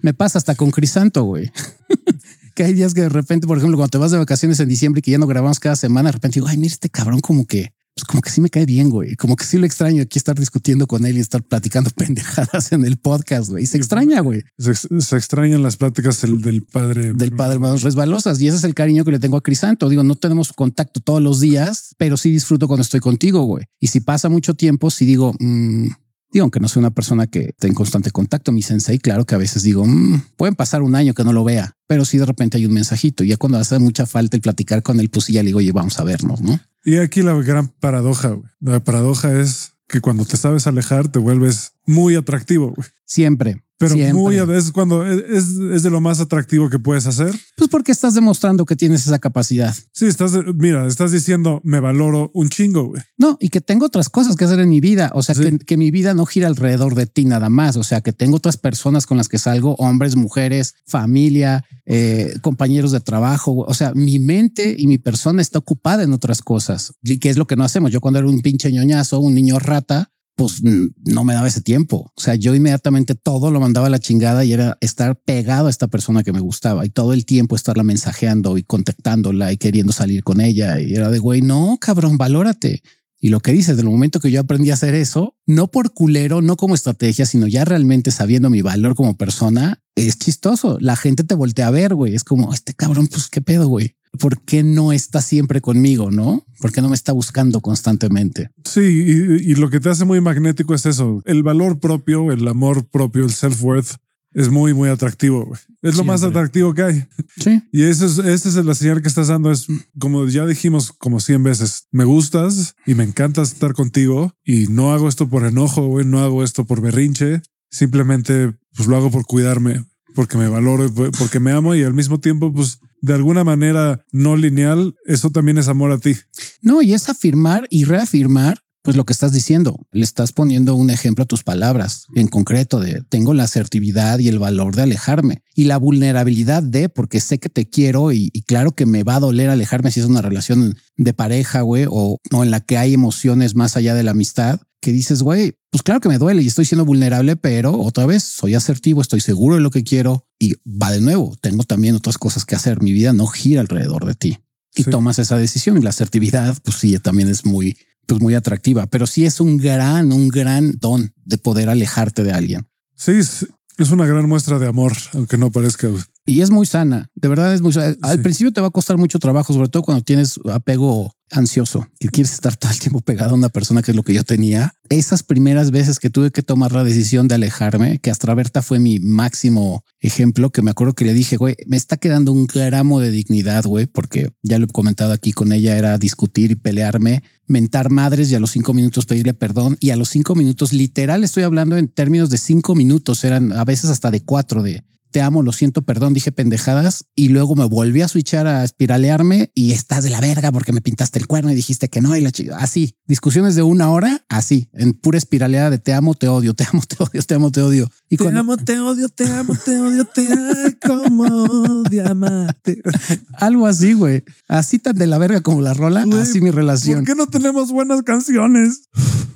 Me pasa hasta con Crisanto, güey. que hay días que de repente, por ejemplo, cuando te vas de vacaciones en diciembre y que ya no grabamos cada semana, de repente digo, ay, mira este cabrón como que, pues como que sí me cae bien, güey. Como que sí lo extraño aquí estar discutiendo con él y estar platicando pendejadas en el podcast, güey. Se extraña, güey. Se, extrañan las pláticas del, padre. Del padre más resbalosas. Y ese es el cariño que le tengo a Crisanto. Digo, no tenemos contacto todos los días, pero sí disfruto cuando estoy contigo, güey. Y si pasa mucho tiempo, sí digo, mmm, Digo, aunque no soy una persona que esté en constante contacto, mi sensei, claro que a veces digo, mm, pueden pasar un año que no lo vea, pero si de repente hay un mensajito. Y ya cuando hace mucha falta el platicar con él, pues sí, ya le digo, oye, vamos a vernos, ¿no? Y aquí la gran paradoja, La paradoja es que cuando te sabes alejar, te vuelves muy atractivo. Siempre. Pero muy a veces cuando es, es, de lo más atractivo que puedes hacer. Pues porque estás demostrando que tienes esa capacidad. Sí, estás, mira, estás diciendo me valoro un chingo. Güey. No, y que tengo otras cosas que hacer en mi vida. O sea, que, que, mi vida no gira alrededor de ti nada más. O sea, que tengo otras personas con las que salgo, hombres, mujeres, familia, eh, compañeros de trabajo. O sea, mi mente y mi persona está ocupada en otras cosas. Y que es lo que no hacemos. Yo cuando era un pinche ñoñazo, un niño rata, pues no me daba ese tiempo. O sea, yo inmediatamente todo lo mandaba a la chingada y era estar pegado a esta persona que me gustaba y todo el tiempo estarla mensajeando y contactándola y queriendo salir con ella. Y era de güey, no, cabrón, valórate. Y lo que dices, del momento que yo aprendí a hacer eso, no por culero, no como estrategia, sino ya realmente sabiendo mi valor como persona, es chistoso. La gente te voltea a ver, güey. Es como, este cabrón, pues qué pedo, güey. ¿Por qué no está siempre conmigo? No, ¿por qué no me está buscando constantemente? Sí, y, lo que te hace muy magnético es eso, el valor propio, el amor propio, el self-worth es muy, muy atractivo. Es lo más atractivo que hay. Sí. Y esa es, esa es la señal que estás dando. Es como ya dijimos como 100 veces, me gustas y me encanta estar contigo y no hago esto por enojo, güey, no hago esto por berrinche. Simplemente pues lo hago por cuidarme, porque me valoro, porque me amo y al mismo tiempo, pues de alguna manera no lineal, eso también es amor a ti. No, y es afirmar y reafirmar pues lo que estás diciendo. Le estás poniendo un ejemplo a tus palabras en concreto de tengo la asertividad y el valor de alejarme y la vulnerabilidad de porque sé que te quiero y, y claro que me va a doler alejarme si es una relación de pareja, güey, o, o en la que hay emociones más allá de la amistad que dices, güey, pues claro que me duele y estoy siendo vulnerable, pero otra vez soy asertivo, estoy seguro de lo que quiero y va de nuevo. Tengo también otras cosas que hacer. Mi vida no gira alrededor de ti y Sí. tomas esa decisión y la asertividad, pues sí, también es muy, pues muy atractiva, pero sí es un gran, un gran don de poder alejarte de alguien. Sí, es, es una gran muestra de amor, aunque no parezca. Y es muy sana, de verdad es muy sana. Al Sí. principio te va a costar mucho trabajo, sobre todo cuando tienes apego ansioso, que quieres estar todo el tiempo pegado a una persona, que es lo que yo tenía. Esas primeras veces que tuve que tomar la decisión de alejarme, que Astra Berta fue mi máximo ejemplo, que me acuerdo que le dije, güey, me está quedando un gramo de dignidad, güey, porque ya lo he comentado aquí con ella, era discutir y pelearme, mentar madres y a los cinco minutos pedirle perdón y a los cinco minutos, literal, estoy hablando en términos de cinco minutos, eran a veces hasta de cuatro de te amo, lo siento, perdón, dije pendejadas y luego me volví a switchar a espiralearme y estás de la verga porque me pintaste el cuerno y dijiste que no y la chica así discusiones de una hora así en pura espiraleada de te amo, te odio, te amo, te odio, te amo, te odio. Y cuando- te odio, te amo, te odio, te amo, como diamante. algo así, güey, así tan de la verga como la rola, Güey, así mi relación. ¿Por qué no tenemos buenas canciones?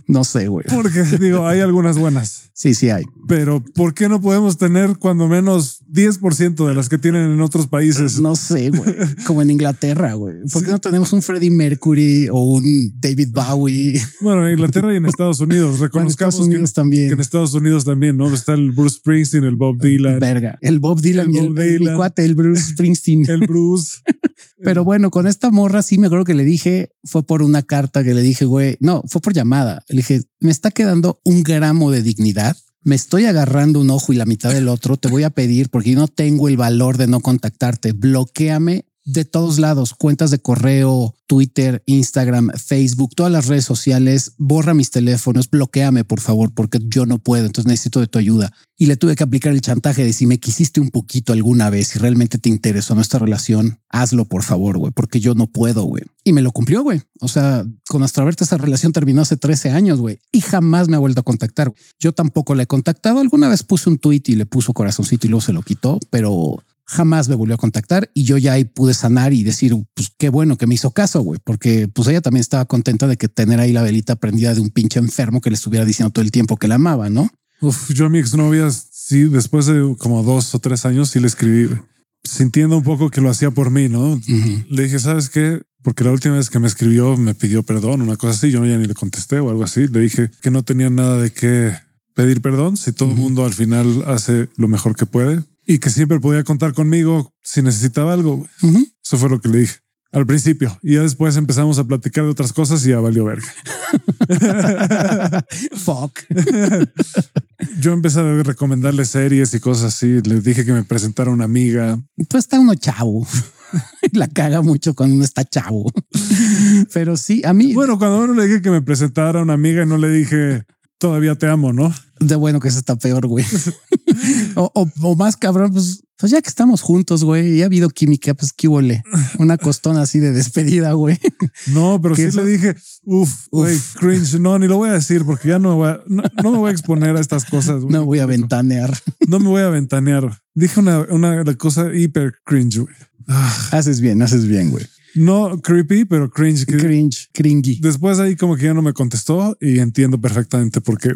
No sé, güey. Porque digo, hay algunas buenas, Sí, sí hay. pero ¿por qué no podemos tener cuando menos 10% de las que tienen en otros países? No sé, güey. Como en Inglaterra, güey. ¿Por qué no tenemos un Freddie Mercury o un David Bowie? Bueno, en Inglaterra y en Estados Unidos. Bueno, en Reconozcamos Estados Unidos que, también. que en Estados Unidos también, ¿no? Está el Bruce Springsteen, el Bob Dylan, Verga. El Bob Dylan El y el, Bob mi Dylan. cuate, el Bruce Springsteen. el Bruce. Pero bueno, con esta morra sí me acuerdo que le dije, fue por una carta que le dije, güey, no, fue por llamada. Le dije, me está quedando un gramo de dignidad. Me estoy agarrando un ojo y la mitad del otro. Te voy a pedir porque yo no tengo el valor de no contactarte. Bloquéame de todos lados, cuentas de correo, Twitter, Instagram, Facebook, todas las redes sociales, borra mis teléfonos, bloqueame por favor, porque yo no puedo, entonces necesito de tu ayuda. Y le tuve que aplicar el chantaje de si me quisiste un poquito alguna vez, si realmente te interesó nuestra relación, hazlo por favor, güey, porque yo no puedo, güey. Y me lo cumplió, güey. O sea, con Astra Berta esa relación terminó hace 13 años, güey, y jamás me ha vuelto a contactar. Yo tampoco le he contactado. Alguna vez puse un tweet y le puso corazoncito y luego se lo quitó, pero jamás me volvió a contactar y yo ya ahí pude sanar y decir, pues qué bueno que me hizo caso, güey, porque pues ella también estaba contenta de que tener ahí la velita prendida de un pinche enfermo que le estuviera diciendo todo el tiempo que la amaba, ¿no? Uf, yo a mi exnovia, sí, después de como dos o tres años, sí le escribí, sintiendo un poco que lo hacía por mí, ¿no? Le dije, ¿sabes qué? Porque la última vez que me escribió me pidió perdón, una cosa así, yo ya ni le contesté o algo así. Le dije que no tenía nada de qué pedir perdón si todo el mundo al final hace lo mejor que puede y que siempre podía contar conmigo si necesitaba algo. Ujú. Eso fue lo que le dije al principio y ya después empezamos a platicar de otras cosas y ya valió verga. Fuck. Yo empecé a recomendarle series y cosas así. Le dije que me presentara una amiga. Pues está uno chavo. la caga mucho cuando uno está chavo. Pero sí, a mí, Bueno, cuando uno le dije que me presentara una amiga y no le dije todavía te amo, ¿no? de bueno que eso está peor, güey. o, o- o más cabrón, pues, pues ya que estamos juntos, güey, y ha habido química, pues qué huele. Una costona así de despedida, güey. No, pero ¿Qué sí eso? le dije, uff, güey, cringe. No, ni lo voy a decir porque ya no, me voy a- no, no me voy a exponer a estas cosas. güey. No voy a ventanear. No me voy a ventanear. Dije una, una cosa hiper cringe. güey. Ah, Haces bien, haces bien, güey. No creepy, pero cringe. Cringe, cringy. Después ahí como que ya no me contestó y entiendo perfectamente por qué.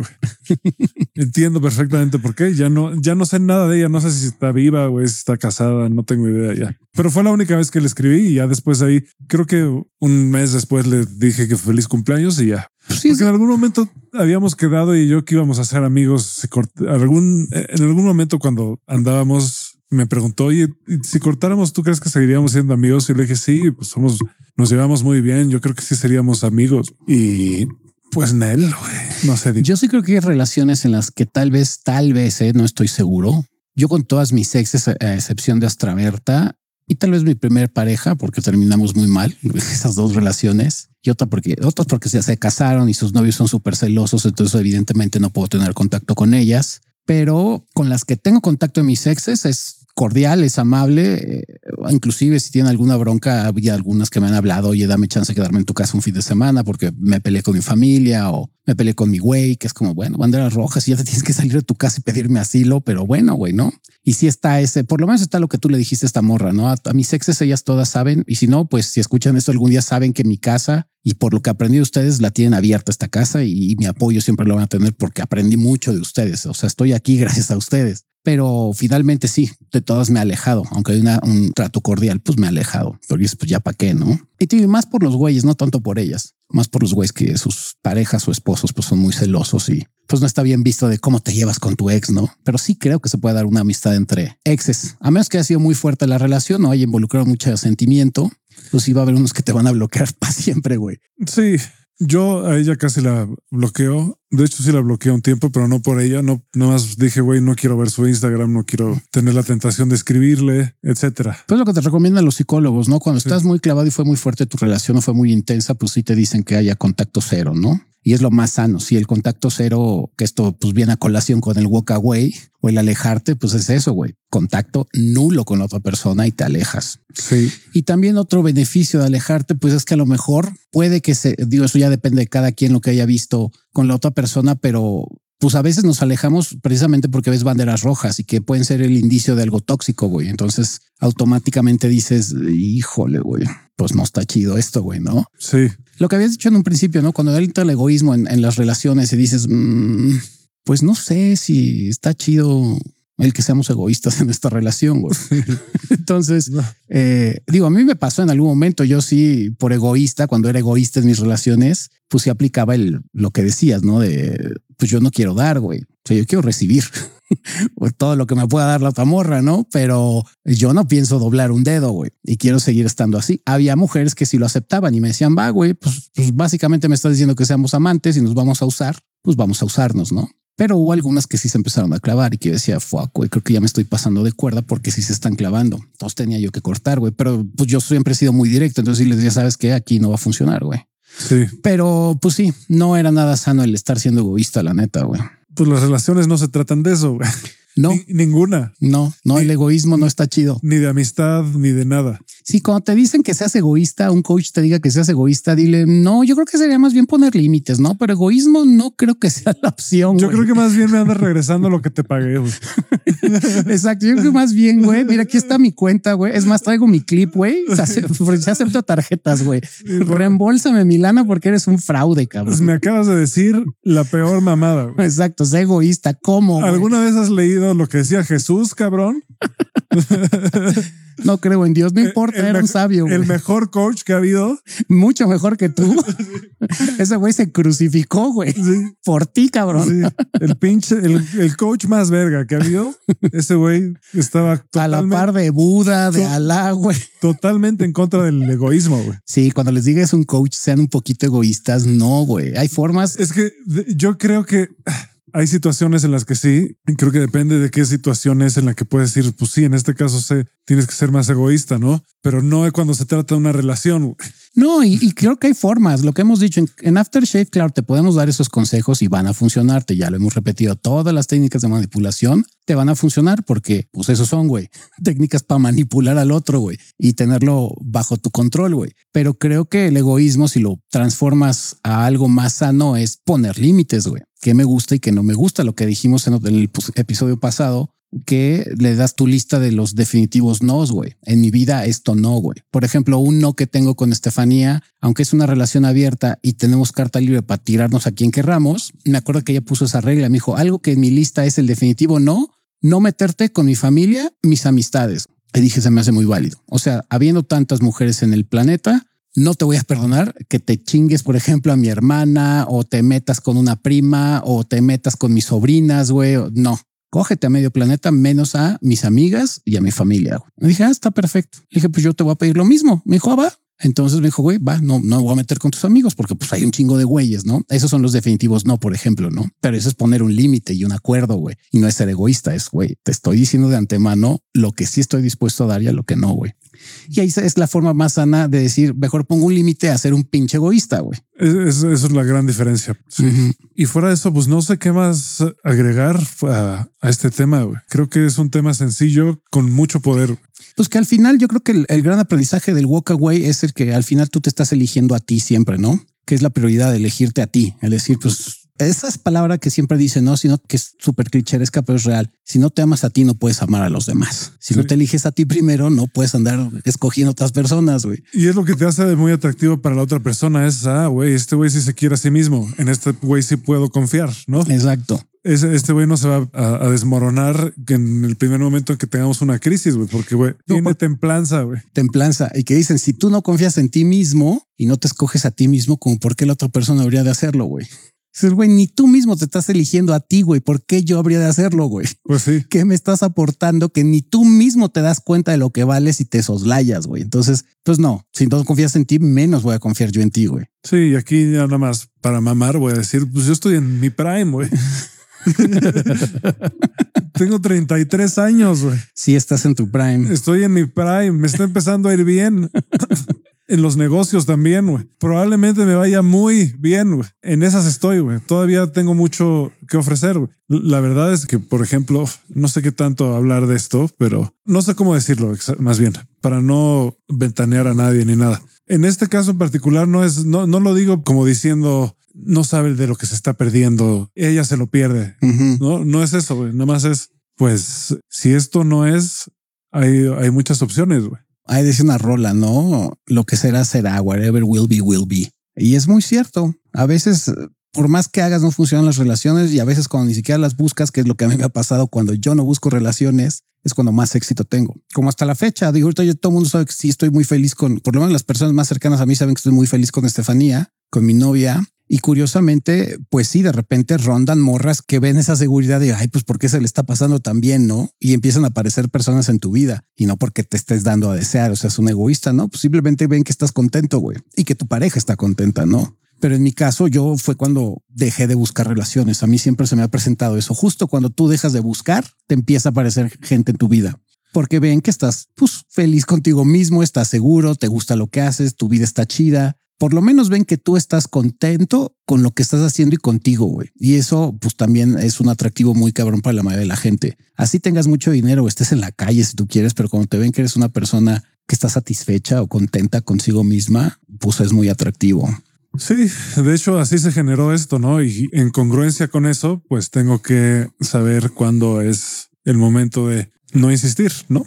entiendo perfectamente por qué. Ya no, ya no sé nada de ella. No sé si está viva o si está casada. No tengo idea ya. Pero fue la única vez que le escribí y ya después ahí, creo que un mes después le dije que feliz cumpleaños y ya. Pues sí, Porque en algún momento habíamos quedado y yo que íbamos a ser amigos. Algún, en algún momento cuando andábamos, me preguntó, oye, ¿y si cortáramos, ¿tú crees que seguiríamos siendo amigos? Y le dije, sí, pues somos, nos llevamos muy bien. Yo creo que sí seríamos amigos. Y pues Nel, no sé. Yo sí creo que hay relaciones en las que tal vez, tal vez, eh, no estoy seguro, Yo con todas mis exes, a excepción de Astraverta, y tal vez mi primer pareja, porque terminamos muy mal esas dos relaciones, y otra porque otros porque ya se casaron y sus novios son súper celosos, entonces evidentemente no puedo tener contacto con ellas. Pero con las que tengo contacto en mis exes es cordial, es amable. Eh, inclusive si tiene alguna bronca, había algunas que me han hablado, oye, dame chance de quedarme en tu casa un fin de semana porque me peleé con mi familia o me peleé con mi güey, que es como, bueno, banderas rojas y ya te tienes que salir de tu casa y pedirme asilo, pero bueno, güey, ¿no? Y si está ese, por lo menos está lo que tú le dijiste a esta morra, ¿no? A, mis exes ellas todas saben, y si no, pues si escuchan esto algún día saben que mi casa y por lo que aprendí de ustedes la tienen abierta esta casa y, y mi apoyo siempre lo van a tener porque aprendí mucho de ustedes, o sea, estoy aquí gracias a ustedes pero finalmente sí, de todas me he alejado, aunque hay un trato cordial, pues me he alejado, porque pues ya para qué, ¿no? Y más por los güeyes, no tanto por ellas, más por los güeyes que sus parejas o esposos pues son muy celosos y pues no está bien visto de cómo te llevas con tu ex, ¿no? Pero sí creo que se puede dar una amistad entre exes, a menos que haya sido muy fuerte la relación, no haya involucrado mucho sentimiento, pues sí va a haber unos que te van a bloquear para siempre, güey. Sí, yo a ella casi la bloqueo. De hecho, sí la bloqueé un tiempo, pero no por ella. No, no más dije, güey, no quiero ver su Instagram, no quiero tener la tentación de escribirle, etcétera. Pues lo que te recomiendan los psicólogos, ¿no? Cuando estás muy clavado y fue muy fuerte tu relación o fue muy intensa, pues sí te dicen que haya contacto cero, ¿no? y es lo más sano. Si el contacto cero, que esto pues viene a colación con el walk away o el alejarte, pues es eso, güey. Contacto nulo con la otra persona y te alejas. Sí. Y también otro beneficio de alejarte, pues es que a lo mejor puede que se, digo, eso ya depende de cada quien lo que haya visto con la otra persona, pero pues a veces nos alejamos precisamente porque ves banderas rojas y que pueden ser el indicio de algo tóxico, güey. Entonces automáticamente dices, híjole, güey, pues no está chido esto, güey, ¿no? Sí. Lo que habías dicho en un principio, ¿no? Cuando entra el egoísmo en, las relaciones y dices, mm, pues no sé si está chido el que seamos egoístas en esta relación. Güey. Entonces, eh, digo, a mí me pasó en algún momento, yo sí, por egoísta, cuando era egoísta en mis relaciones, pues sí aplicaba el, lo que decías, ¿no? De, pues yo no quiero dar, güey. O sea, yo quiero recibir todo lo que me pueda dar la otra morra, ¿no? Pero yo no pienso doblar un dedo, güey, y quiero seguir estando así. Había mujeres que sí lo aceptaban y me decían, va, güey, pues, pues básicamente me estás diciendo que seamos amantes y nos vamos a usar, pues vamos a usarnos, ¿no? Pero hubo algunas que sí se empezaron a clavar y que decía, fuck, güey, creo que ya me estoy pasando de cuerda porque sí se están clavando. Entonces tenía yo que cortar, güey. Pero pues yo siempre he sido muy directo. Entonces sí les decía, sabes que aquí no va a funcionar, güey. Sí. Pero pues sí, no era nada sano el estar siendo egoísta, la neta, güey. Pues las relaciones no se tratan de eso, güey. No, ninguna. No, no, el egoísmo no está chido. Ni de amistad, ni de nada. Sí, cuando te dicen que seas egoísta, un coach te diga que seas egoísta, dile, no, yo creo que sería más bien poner límites, ¿no? Pero egoísmo no creo que sea la opción. Yo creo que más bien me andas regresando lo que te pagué. Exacto. Yo creo que más bien, güey, mira, aquí está mi cuenta, güey. Es más, traigo mi clip, güey. Se acepto tarjetas, güey. Reembolsame mi lana porque eres un fraude, cabrón. Pues me acabas de decir la peor mamada. Exacto, sé egoísta. ¿Cómo? ¿Alguna vez has leído lo que decía Jesús, cabrón. No creo en Dios, no importa, era un sabio. El mejor coach que ha habido. Mucho mejor que tú. Ese güey se crucificó, güey. Por ti, cabrón. El pinche, el, coach más verga que ha habido. Ese güey estaba a la par de Buda, de Alá, güey. Totalmente en contra del egoísmo, güey. Sí, cuando les digas un coach sean un poquito egoístas, no, güey. Hay formas. Es que yo creo que hay situaciones en las que sí, creo que depende de qué situación es en la que puedes decir, pues sí, en este caso sé, tienes que ser más egoísta, ¿no? Pero no cuando se trata de una relación. No, y, creo que hay formas. Lo que hemos dicho en, Aftershave, claro, te podemos dar esos consejos y van a funcionarte. Ya lo hemos repetido. Todas las técnicas de manipulación te van a funcionar porque, pues, esos son, güey, técnicas para manipular al otro, güey, y tenerlo bajo tu control, güey. Pero creo que el egoísmo, si lo transformas a algo más sano, es poner límites, güey qué me gusta y qué no me gusta. Lo que dijimos en el episodio pasado, que le das tu lista de los definitivos no, güey. En mi vida esto no, güey. Por ejemplo, un no que tengo con Estefanía, aunque es una relación abierta y tenemos carta libre para tirarnos a quien querramos, me acuerdo que ella puso esa regla, me dijo, algo que en mi lista es el definitivo no, no meterte con mi familia, mis amistades. Y dije, se me hace muy válido. O sea, habiendo tantas mujeres en el planeta, no te voy a perdonar que te chingues, por ejemplo, a mi hermana o te metas con una prima o te metas con mis sobrinas, güey. No, cógete a medio planeta menos a mis amigas y a mi familia. Me dije, ah, está perfecto. Le dije, pues yo te voy a pedir lo mismo. Me dijo, ah, va. Entonces me dijo, güey, va, no, no voy a meter con tus amigos porque pues hay un chingo de güeyes, ¿no? Esos son los definitivos no, por ejemplo, ¿no? Pero eso es poner un límite y un acuerdo, güey. Y no es ser egoísta, es, güey, te estoy diciendo de antemano lo que sí estoy dispuesto a dar y a lo que no, güey. Y ahí es la forma más sana de decir, mejor pongo un límite a ser un pinche egoísta, güey. Eso es la gran diferencia. Y fuera de eso, pues no sé qué más agregar a, este tema. Güey. Creo que es un tema sencillo con mucho poder. Pues que al final yo creo que el, el gran aprendizaje del walk away es el que al final tú te estás eligiendo a ti siempre, ¿no? Que es la prioridad de elegirte a ti, el decir, pues esa es palabra que siempre dicen, no, sino que es súper clicheresca, pero es real. Si no te amas a ti, no puedes amar a los demás. Si no te eliges a ti primero, no puedes andar escogiendo otras personas, güey. Y es lo que te hace muy atractivo para la otra persona. Es, ah, güey, este güey sí se quiere a sí mismo. En este güey sí puedo confiar, ¿no? Exacto. este güey no se va a, desmoronar en el primer momento en que tengamos una crisis, güey, porque güey, tiene templanza, güey. Templanza. Y que dicen, si tú no confías en ti mismo y no te escoges a ti mismo, como por qué la otra persona habría de hacerlo, güey. Dices, güey, ni tú mismo te estás eligiendo a ti, güey. ¿Por qué yo habría de hacerlo, güey? Pues sí. ¿Qué me estás aportando que ni tú mismo te das cuenta de lo que vales y te soslayas, güey? Entonces, pues no, si no confías en ti, menos voy a confiar yo en ti, güey. Sí, aquí ya nada más para mamar voy a decir, pues yo estoy en mi prime, güey. Tengo 33 años, güey. Sí, estás en tu prime. Estoy en mi prime. Me está empezando a ir bien en los negocios también, güey. Probablemente me vaya muy bien, güey. En esas estoy, güey. Todavía tengo mucho que ofrecer, güey. La verdad es que, por ejemplo, no sé qué tanto hablar de esto, pero no sé cómo decirlo, más bien, para no ventanear a nadie ni nada. En este caso en particular no es, no, no lo digo como diciendo, no sabe de lo que se está perdiendo, ella se lo pierde. No, no es eso, güey. Nada más es, pues, si esto no es, hay, hay muchas opciones, güey hay dice una rola, ¿no? Lo que será, será, whatever will be, will be. Y es muy cierto. A veces, por más que hagas, no funcionan las relaciones y a veces cuando ni siquiera las buscas, que es lo que a mí me ha pasado cuando yo no busco relaciones, es cuando más éxito tengo. Como hasta la fecha, digo, ahorita yo todo mundo sabe que sí estoy muy feliz con, por lo menos las personas más cercanas a mí saben que estoy muy feliz con Estefanía, con mi novia. Y curiosamente, pues sí, de repente rondan morras que ven esa seguridad de, ay, pues ¿por qué se le está pasando tan bien, no? Y empiezan a aparecer personas en tu vida y no porque te estés dando a desear, o sea, es un egoísta, ¿no? Pues simplemente ven que estás contento, güey, y que tu pareja está contenta, ¿no? Pero en mi caso, yo fue cuando dejé de buscar relaciones. A mí siempre se me ha presentado eso. Justo cuando tú dejas de buscar, te empieza a aparecer gente en tu vida porque ven que estás pues, feliz contigo mismo, estás seguro, te gusta lo que haces, tu vida está chida, por lo menos ven que tú estás contento con lo que estás haciendo y contigo, güey. Y eso pues también es un atractivo muy cabrón para la mayoría de la gente. Así tengas mucho dinero o estés en la calle si tú quieres, pero cuando te ven que eres una persona que está satisfecha o contenta consigo misma, pues es muy atractivo. Sí, de hecho así se generó esto, ¿no? Y en congruencia con eso, pues tengo que saber cuándo es el momento de no insistir, ¿no?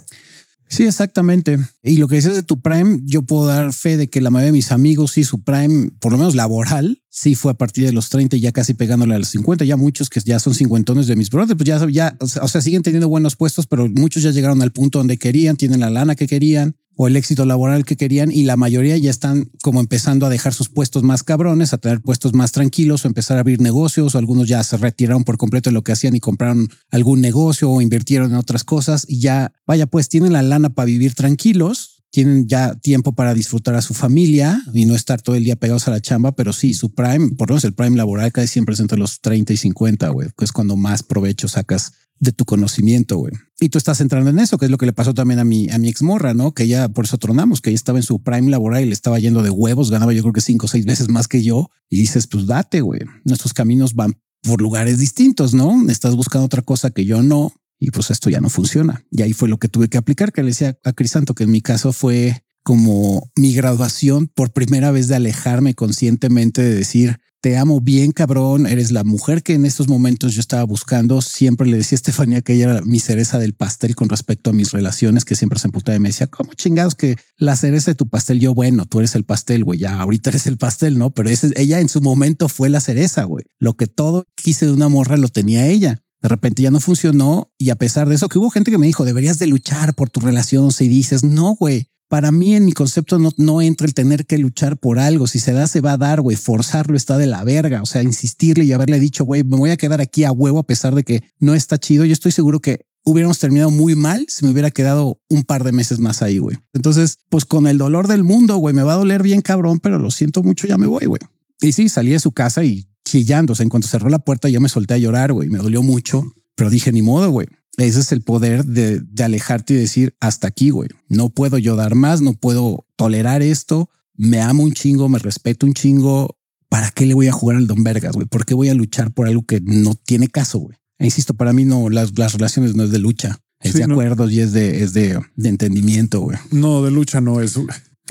Sí, exactamente. Y lo que dices de tu prime, yo puedo dar fe de que la mayoría de mis amigos, sí, su prime, por lo menos laboral, sí fue a partir de los 30, ya casi pegándole a los 50. Ya muchos que ya son cincuentones de mis brothers, pues ya, ya, o sea, siguen teniendo buenos puestos, pero muchos ya llegaron al punto donde querían, tienen la lana que querían o el éxito laboral que querían y la mayoría ya están como empezando a dejar sus puestos más cabrones, a tener puestos más tranquilos o empezar a abrir negocios o algunos ya se retiraron por completo de lo que hacían y compraron algún negocio o invirtieron en otras cosas y ya, vaya, pues tienen la lana para vivir tranquilos, tienen ya tiempo para disfrutar a su familia y no estar todo el día pegados a la chamba, pero sí, su prime, por lo menos el prime laboral casi siempre es entre los 30 y 50, güey, que es cuando más provecho sacas de tu conocimiento, güey. Y tú estás entrando en eso, que es lo que le pasó también a mi, a mi ex morra, ¿no? Que ya por eso tronamos, que ella estaba en su prime laboral y le estaba yendo de huevos, ganaba yo creo que cinco o seis veces más que yo. Y dices, pues date, güey. Nuestros caminos van por lugares distintos, ¿no? Estás buscando otra cosa que yo no. Y pues esto ya no funciona. Y ahí fue lo que tuve que aplicar, que le decía a Crisanto, que en mi caso fue como mi graduación por primera vez de alejarme conscientemente de decir, te amo bien, cabrón, eres la mujer que en estos momentos yo estaba buscando. Siempre le decía a Estefanía que ella era mi cereza del pastel con respecto a mis relaciones, que siempre se emputaba y me decía, ¿cómo chingados que la cereza de tu pastel? Yo, bueno, tú eres el pastel, güey, ya ahorita eres el pastel, ¿no? Pero ella en su momento fue la cereza, güey. Lo que todo quise de una morra lo tenía ella. De repente ya no funcionó y a pesar de eso, que hubo gente que me dijo, deberías de luchar por tu relación si dices, no, güey, para mí en mi concepto no, no entra el tener que luchar por algo. Si se da, se va a dar, güey. Forzarlo está de la verga. O sea, insistirle y haberle dicho, güey, me voy a quedar aquí a huevo a pesar de que no está chido. Yo estoy seguro que hubiéramos terminado muy mal si me hubiera quedado un par de meses más ahí, güey. Entonces, pues con el dolor del mundo, güey, me va a doler bien cabrón, pero lo siento mucho, ya me voy, güey. Y sí, salí de su casa y chillando. O sea, en cuanto cerró la puerta, yo me solté a llorar, güey. Me dolió mucho, pero dije, ni modo, güey. Ese es el poder de, de alejarte y decir hasta aquí, güey. No puedo yo dar más, no puedo tolerar esto. Me amo un chingo, me respeto un chingo. ¿Para qué le voy a jugar al Don Vergas, güey? ¿Por qué voy a luchar por algo que no tiene caso, güey? E insisto, para mí no, las, las relaciones no es de lucha, es Sí, de no. acuerdos y es de, es de, de entendimiento, güey. No, de lucha no es.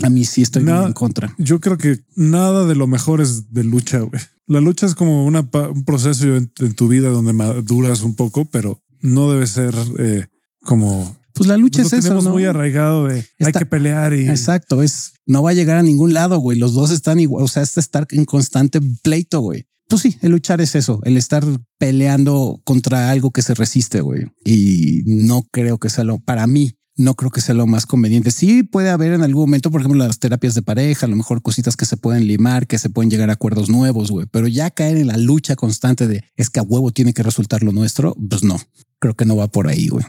A mí sí estoy Nada. en contra. Yo creo que nada de lo mejor es de lucha, güey. La lucha es como una, un proceso en, en tu vida donde maduras un poco, pero no debe ser eh, como Pues la lucha es eso, tenemos ¿no? muy arraigado de hay que pelear y Exacto, es no va a llegar a ningún lado, güey. Los dos están igual, o sea, es estar en constante pleito, güey. Pues sí, el luchar es eso, el estar peleando contra algo que se resiste, güey. Y no creo que sea lo, para mí, no creo que sea lo más conveniente. Sí puede haber en algún momento, por ejemplo, las terapias de pareja, a lo mejor cositas que se pueden limar, que se pueden llegar a acuerdos nuevos, güey. Pero ya caer en la lucha constante de es que a huevo tiene que resultar lo nuestro, pues no, creo que no va por ahí, güey.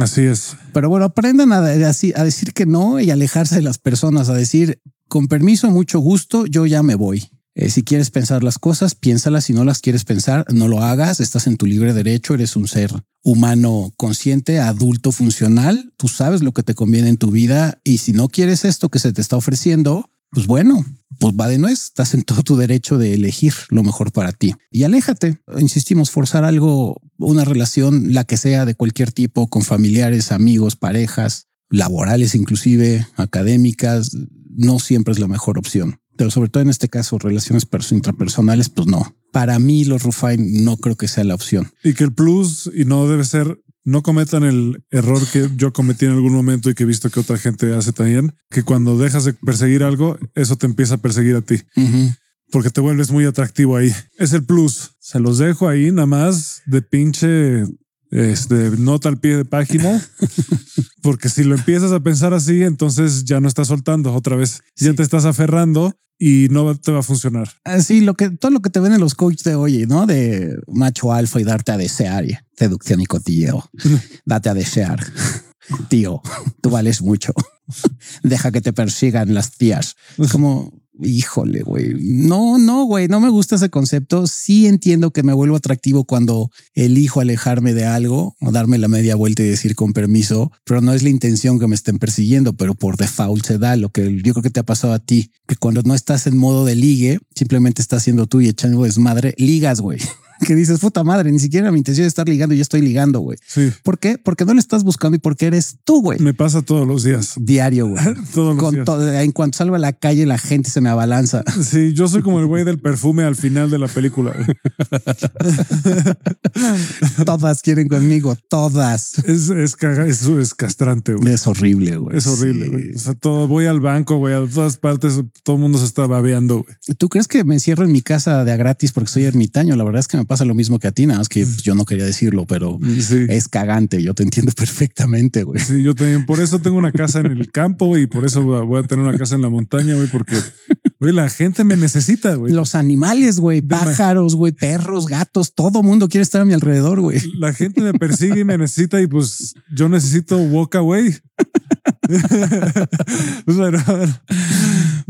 así es. Pero bueno, aprendan a, a decir que no y alejarse de las personas, a decir con permiso, mucho gusto, yo ya me voy. Eh, si quieres pensar las cosas, piénsalas. Si no las quieres pensar, no lo hagas. Estás en tu libre derecho. Eres un ser humano consciente, adulto, funcional. Tú sabes lo que te conviene en tu vida. Y si no quieres esto que se te está ofreciendo, pues bueno, pues va de nuez. Estás en todo tu derecho de elegir lo mejor para ti y aléjate. Insistimos, forzar algo, una relación, la que sea de cualquier tipo, con familiares, amigos, parejas, laborales, inclusive académicas, no siempre es la mejor opción. Pero sobre todo en este caso, relaciones perso- intrapersonales, pues no. Para mí, los Rufine no creo que sea la opción. Y que el plus, y no debe ser, no cometan el error que yo cometí en algún momento y que he visto que otra gente hace también, que cuando dejas de perseguir algo, eso te empieza a perseguir a ti, porque te vuelves muy atractivo ahí. Es el plus. Se los dejo ahí nada más de pinche este, nota al pie de página, porque si lo empiezas a pensar así, entonces ya no estás soltando otra vez, ya te estás aferrando y no te va a funcionar. Así lo que todo lo que te ven en los coaches de hoy, ¿no? De macho alfa y darte a desear, seducción y cotilleo. Date a desear. Tío, tú vales mucho. Deja que te persigan las tías. Es como, híjole, güey. No, no, güey, no me gusta ese concepto. Sí entiendo que me vuelvo atractivo cuando elijo alejarme de algo o darme la media vuelta y decir con permiso, pero no es la intención que me estén persiguiendo, pero por default se da lo que yo creo que te ha pasado a ti, que cuando no estás en modo de ligue, simplemente estás siendo tú y echando desmadre, ligas, güey. Que dices, puta madre, ni siquiera mi intención de estar ligando, ya estoy ligando, güey. Sí, ¿Por qué? Porque no le estás buscando y porque eres tú, güey. me pasa todos los días. Diario, güey. Todos los Con días. todo, en cuanto salgo a la calle, la gente se me abalanza. Sí, yo soy como el güey del perfume al final de la película. Todas quieren conmigo, todas. Es, es, caga- es, es castrante, güey. Es horrible, güey. Es horrible, Sí. güey. O sea, todo, voy al banco, güey, a todas partes, todo el mundo se está babeando, güey. ¿Tú crees que me encierro en mi casa de a gratis porque soy ermitaño? La verdad es que me pasa lo mismo que a ti, nada más que pues, yo no quería decirlo, pero Sí. es cagante. Yo te entiendo perfectamente, güey. Sí, yo también, por eso tengo una casa en el campo güey, y por eso voy a tener una casa en la montaña, güey, porque güey, la gente me necesita, güey. Los animales, güey, pájaros, güey, perros, gatos, todo mundo quiere estar a mi alrededor, güey. La gente me persigue y me necesita y pues yo necesito walk away.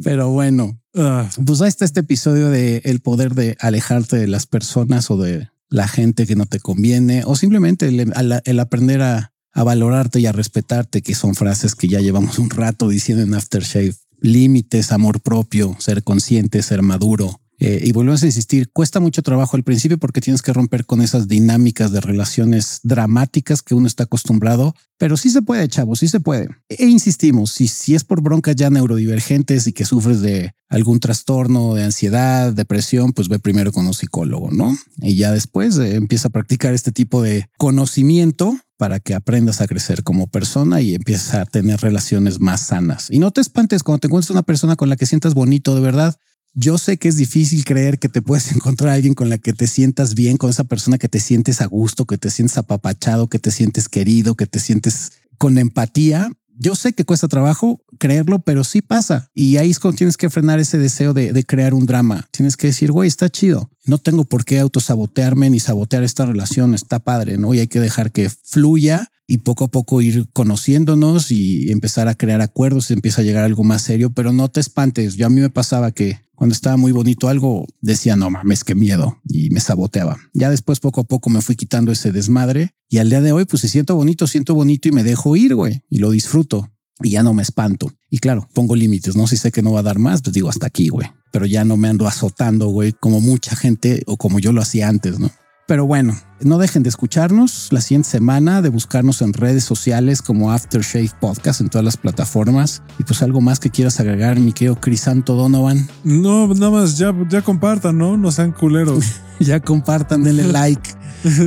Pero bueno, ah, pues ahí está este episodio de el poder de alejarte de las personas o de la gente que no te conviene o simplemente el, aprender a, a valorarte y a respetarte, que son frases que ya llevamos un rato diciendo en Aftershave. Límites, amor propio, ser consciente, ser maduro. Eh, y volvemos a insistir, cuesta mucho trabajo al principio porque tienes que romper con esas dinámicas de relaciones dramáticas que uno está acostumbrado, pero sí se puede, chavos, sí se puede. E insistimos, si, si es por broncas ya neurodivergentes y que sufres de algún trastorno de ansiedad, depresión, pues ve primero con un psicólogo, ¿no? Y ya después eh, empieza a practicar este tipo de conocimiento para que aprendas a crecer como persona y empieces a tener relaciones más sanas. Y no te espantes cuando te encuentres una persona con la que sientas bonito, de verdad. Yo sé que es difícil creer que te puedes encontrar a alguien con la que te sientas bien, con esa persona que te sientes a gusto, que te sientes apapachado, que te sientes querido, que te sientes con empatía. Yo sé que cuesta trabajo creerlo, pero sí pasa. Y ahí es cuando tienes que frenar ese deseo de, de crear un drama. Tienes que decir, güey, está chido. No tengo por qué autosabotearme ni sabotear esta relación. Está padre, ¿no? Y hay que dejar que fluya y poco a poco ir conociéndonos y empezar a crear acuerdos, empieza a llegar algo más serio, pero no te espantes. Yo a mí me pasaba que cuando estaba muy bonito algo, decía, no mames, qué miedo y me saboteaba. Ya después poco a poco me fui quitando ese desmadre y al día de hoy, pues si siento bonito, siento bonito y me dejo ir, güey, y lo disfruto y ya no me espanto. Y claro, pongo límites, ¿no? Si sé que no va a dar más, pues digo hasta aquí, güey. Pero ya no me ando azotando, güey, como mucha gente o como yo lo hacía antes, ¿no? Pero bueno, no dejen de escucharnos la siguiente semana, de buscarnos en redes sociales como Aftershave Podcast en todas las plataformas. Y pues algo más que quieras agregar, mi querido Crisanto Donovan. No, nada más ya, ya compartan, ¿no? No sean culeros. ya compartan, denle like,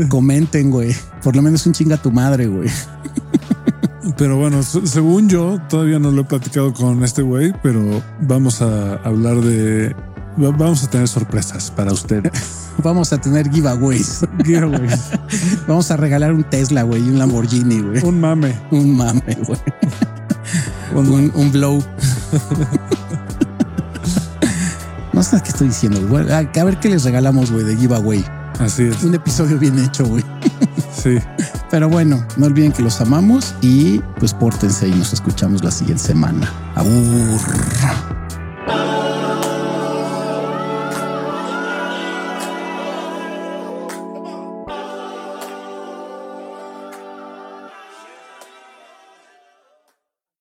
comenten, güey. Por lo menos un chinga tu madre, güey. Pero bueno, según yo, todavía no lo he platicado con este güey, pero vamos a hablar de Vamos a tener sorpresas para usted. Vamos a tener giveaways. giveaways. Vamos a regalar un Tesla, güey, y un Lamborghini, güey. Un mame. Un mame, güey. Un, un, blow. no sé qué estoy diciendo. Güey. A ver qué les regalamos, güey, de giveaway. Así es. Un episodio bien hecho, güey. Sí. Pero bueno, no olviden que los amamos y pues pórtense y nos escuchamos la siguiente semana. Abur.